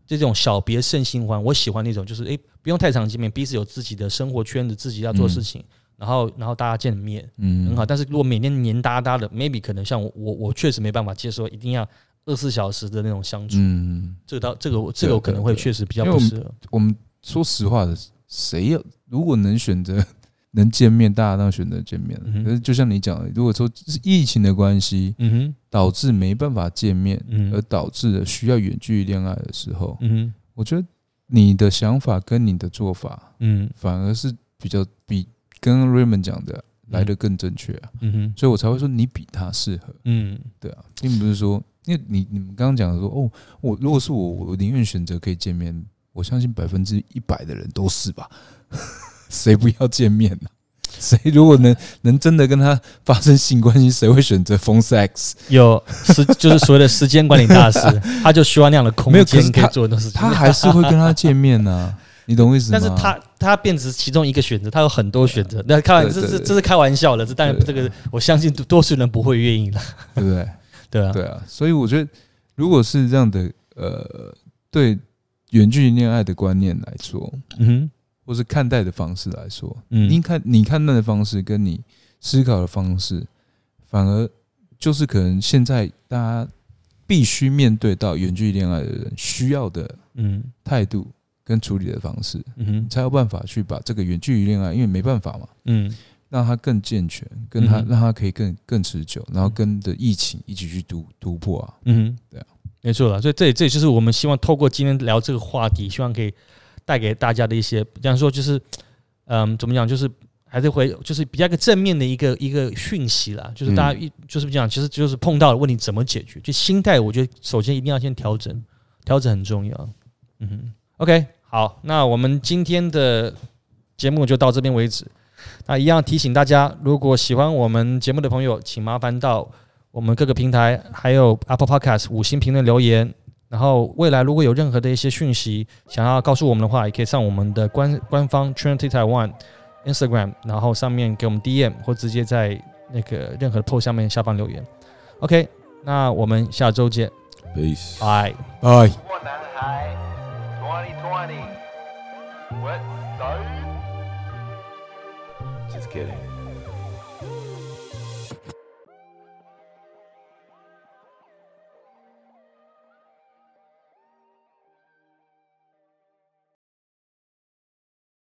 [SPEAKER 1] 这种小别胜新欢，我喜欢那种就是诶，不用太常见面，彼此有自己的生活圈子，自己要做事情，然后然后大家见面
[SPEAKER 3] 嗯。
[SPEAKER 1] 很好。但是如果每天黏哒哒的，maybe 可能像我我我确实没办法接受，一定要二十四小时的那种相处。
[SPEAKER 3] 嗯，
[SPEAKER 1] 这个到这个我这个我可能会确实比较不适合。
[SPEAKER 3] 我们说实话的，谁要如果能选择 能见面，大家当然选择见面了。
[SPEAKER 1] 嗯
[SPEAKER 3] 可是就像你讲的，如果说是疫情的关系
[SPEAKER 1] 嗯哼。
[SPEAKER 3] 导致没办法见面，
[SPEAKER 1] 嗯
[SPEAKER 3] 而导致了需要远距离恋爱的时候，
[SPEAKER 1] 嗯哼。
[SPEAKER 3] 我觉得你的想法跟你的做法
[SPEAKER 1] 嗯。
[SPEAKER 3] 反而是比较比跟 Raymond 讲的来的更正确啊，
[SPEAKER 1] 嗯哼。
[SPEAKER 3] 所以我才会说你比他适合，
[SPEAKER 1] 嗯。
[SPEAKER 3] 对啊，并不是说因为你你们刚刚讲的说哦，我如果是我，我宁愿选择可以见面，我相信百分之一百的人都是吧，谁不要见面呢、谁如果能能真的跟他发生性关系，谁会选择 phone sex？
[SPEAKER 1] 有时就是所谓的时间管理大师，他就需要那样的空间可以做很多事情。
[SPEAKER 3] 他还是会跟他见面呢、你懂我意思吗？
[SPEAKER 1] 但是他他变只是其中一个选择，他有很多选择。那开玩这是这是开玩笑的，这当然这个我相信多数人不会愿意的，
[SPEAKER 3] 对不对？
[SPEAKER 1] 对啊，
[SPEAKER 3] 对啊，所以我觉得，如果是这样的，呃，对远距离恋爱的观念来说，
[SPEAKER 1] 嗯
[SPEAKER 3] 或是看待的方式来说，
[SPEAKER 1] 嗯
[SPEAKER 3] 你看你看待的方式跟你思考的方式，反而就是可能现在大家必须面对到远距离恋爱的人需要的
[SPEAKER 1] 嗯
[SPEAKER 3] 态度跟处理的方式，
[SPEAKER 1] 嗯哼
[SPEAKER 3] 才有办法去把这个远距离恋爱，因为没办法嘛，
[SPEAKER 1] 嗯
[SPEAKER 3] 让它更健全，跟它
[SPEAKER 1] 嗯
[SPEAKER 3] 让它可以更更持久，然后跟着疫情一起去突突破啊。
[SPEAKER 1] 嗯哼，
[SPEAKER 3] 对啊，
[SPEAKER 1] 没错了。所以这也这也就是我们希望透过今天聊这个话题，希望可以带给大家的一些，比方说就是，嗯，怎么讲，就是。还是回就是比较一个正面的一个一个讯息啦，就是大家一、就是这样，其实就是碰到了问题怎么解决，就心态，我觉得首先一定要先调整，调整很重要。嗯哼，OK，好，那我们今天的节目就到这边为止。那一样提醒大家，如果喜欢我们节目的朋友，请麻烦到我们各个平台，还有 Apple Podcast 五星评论留言。然后未来如果有任何的一些讯息想要告诉我们的话，也可以上我们的官官方 Trinity Taiwan Instagram，然后上面给我们 DM 或直接在那个任何的 Post 下面下方留言。OK，那我们下周见。
[SPEAKER 4] Bye。Bye。20. What so?
[SPEAKER 2] Just kidding.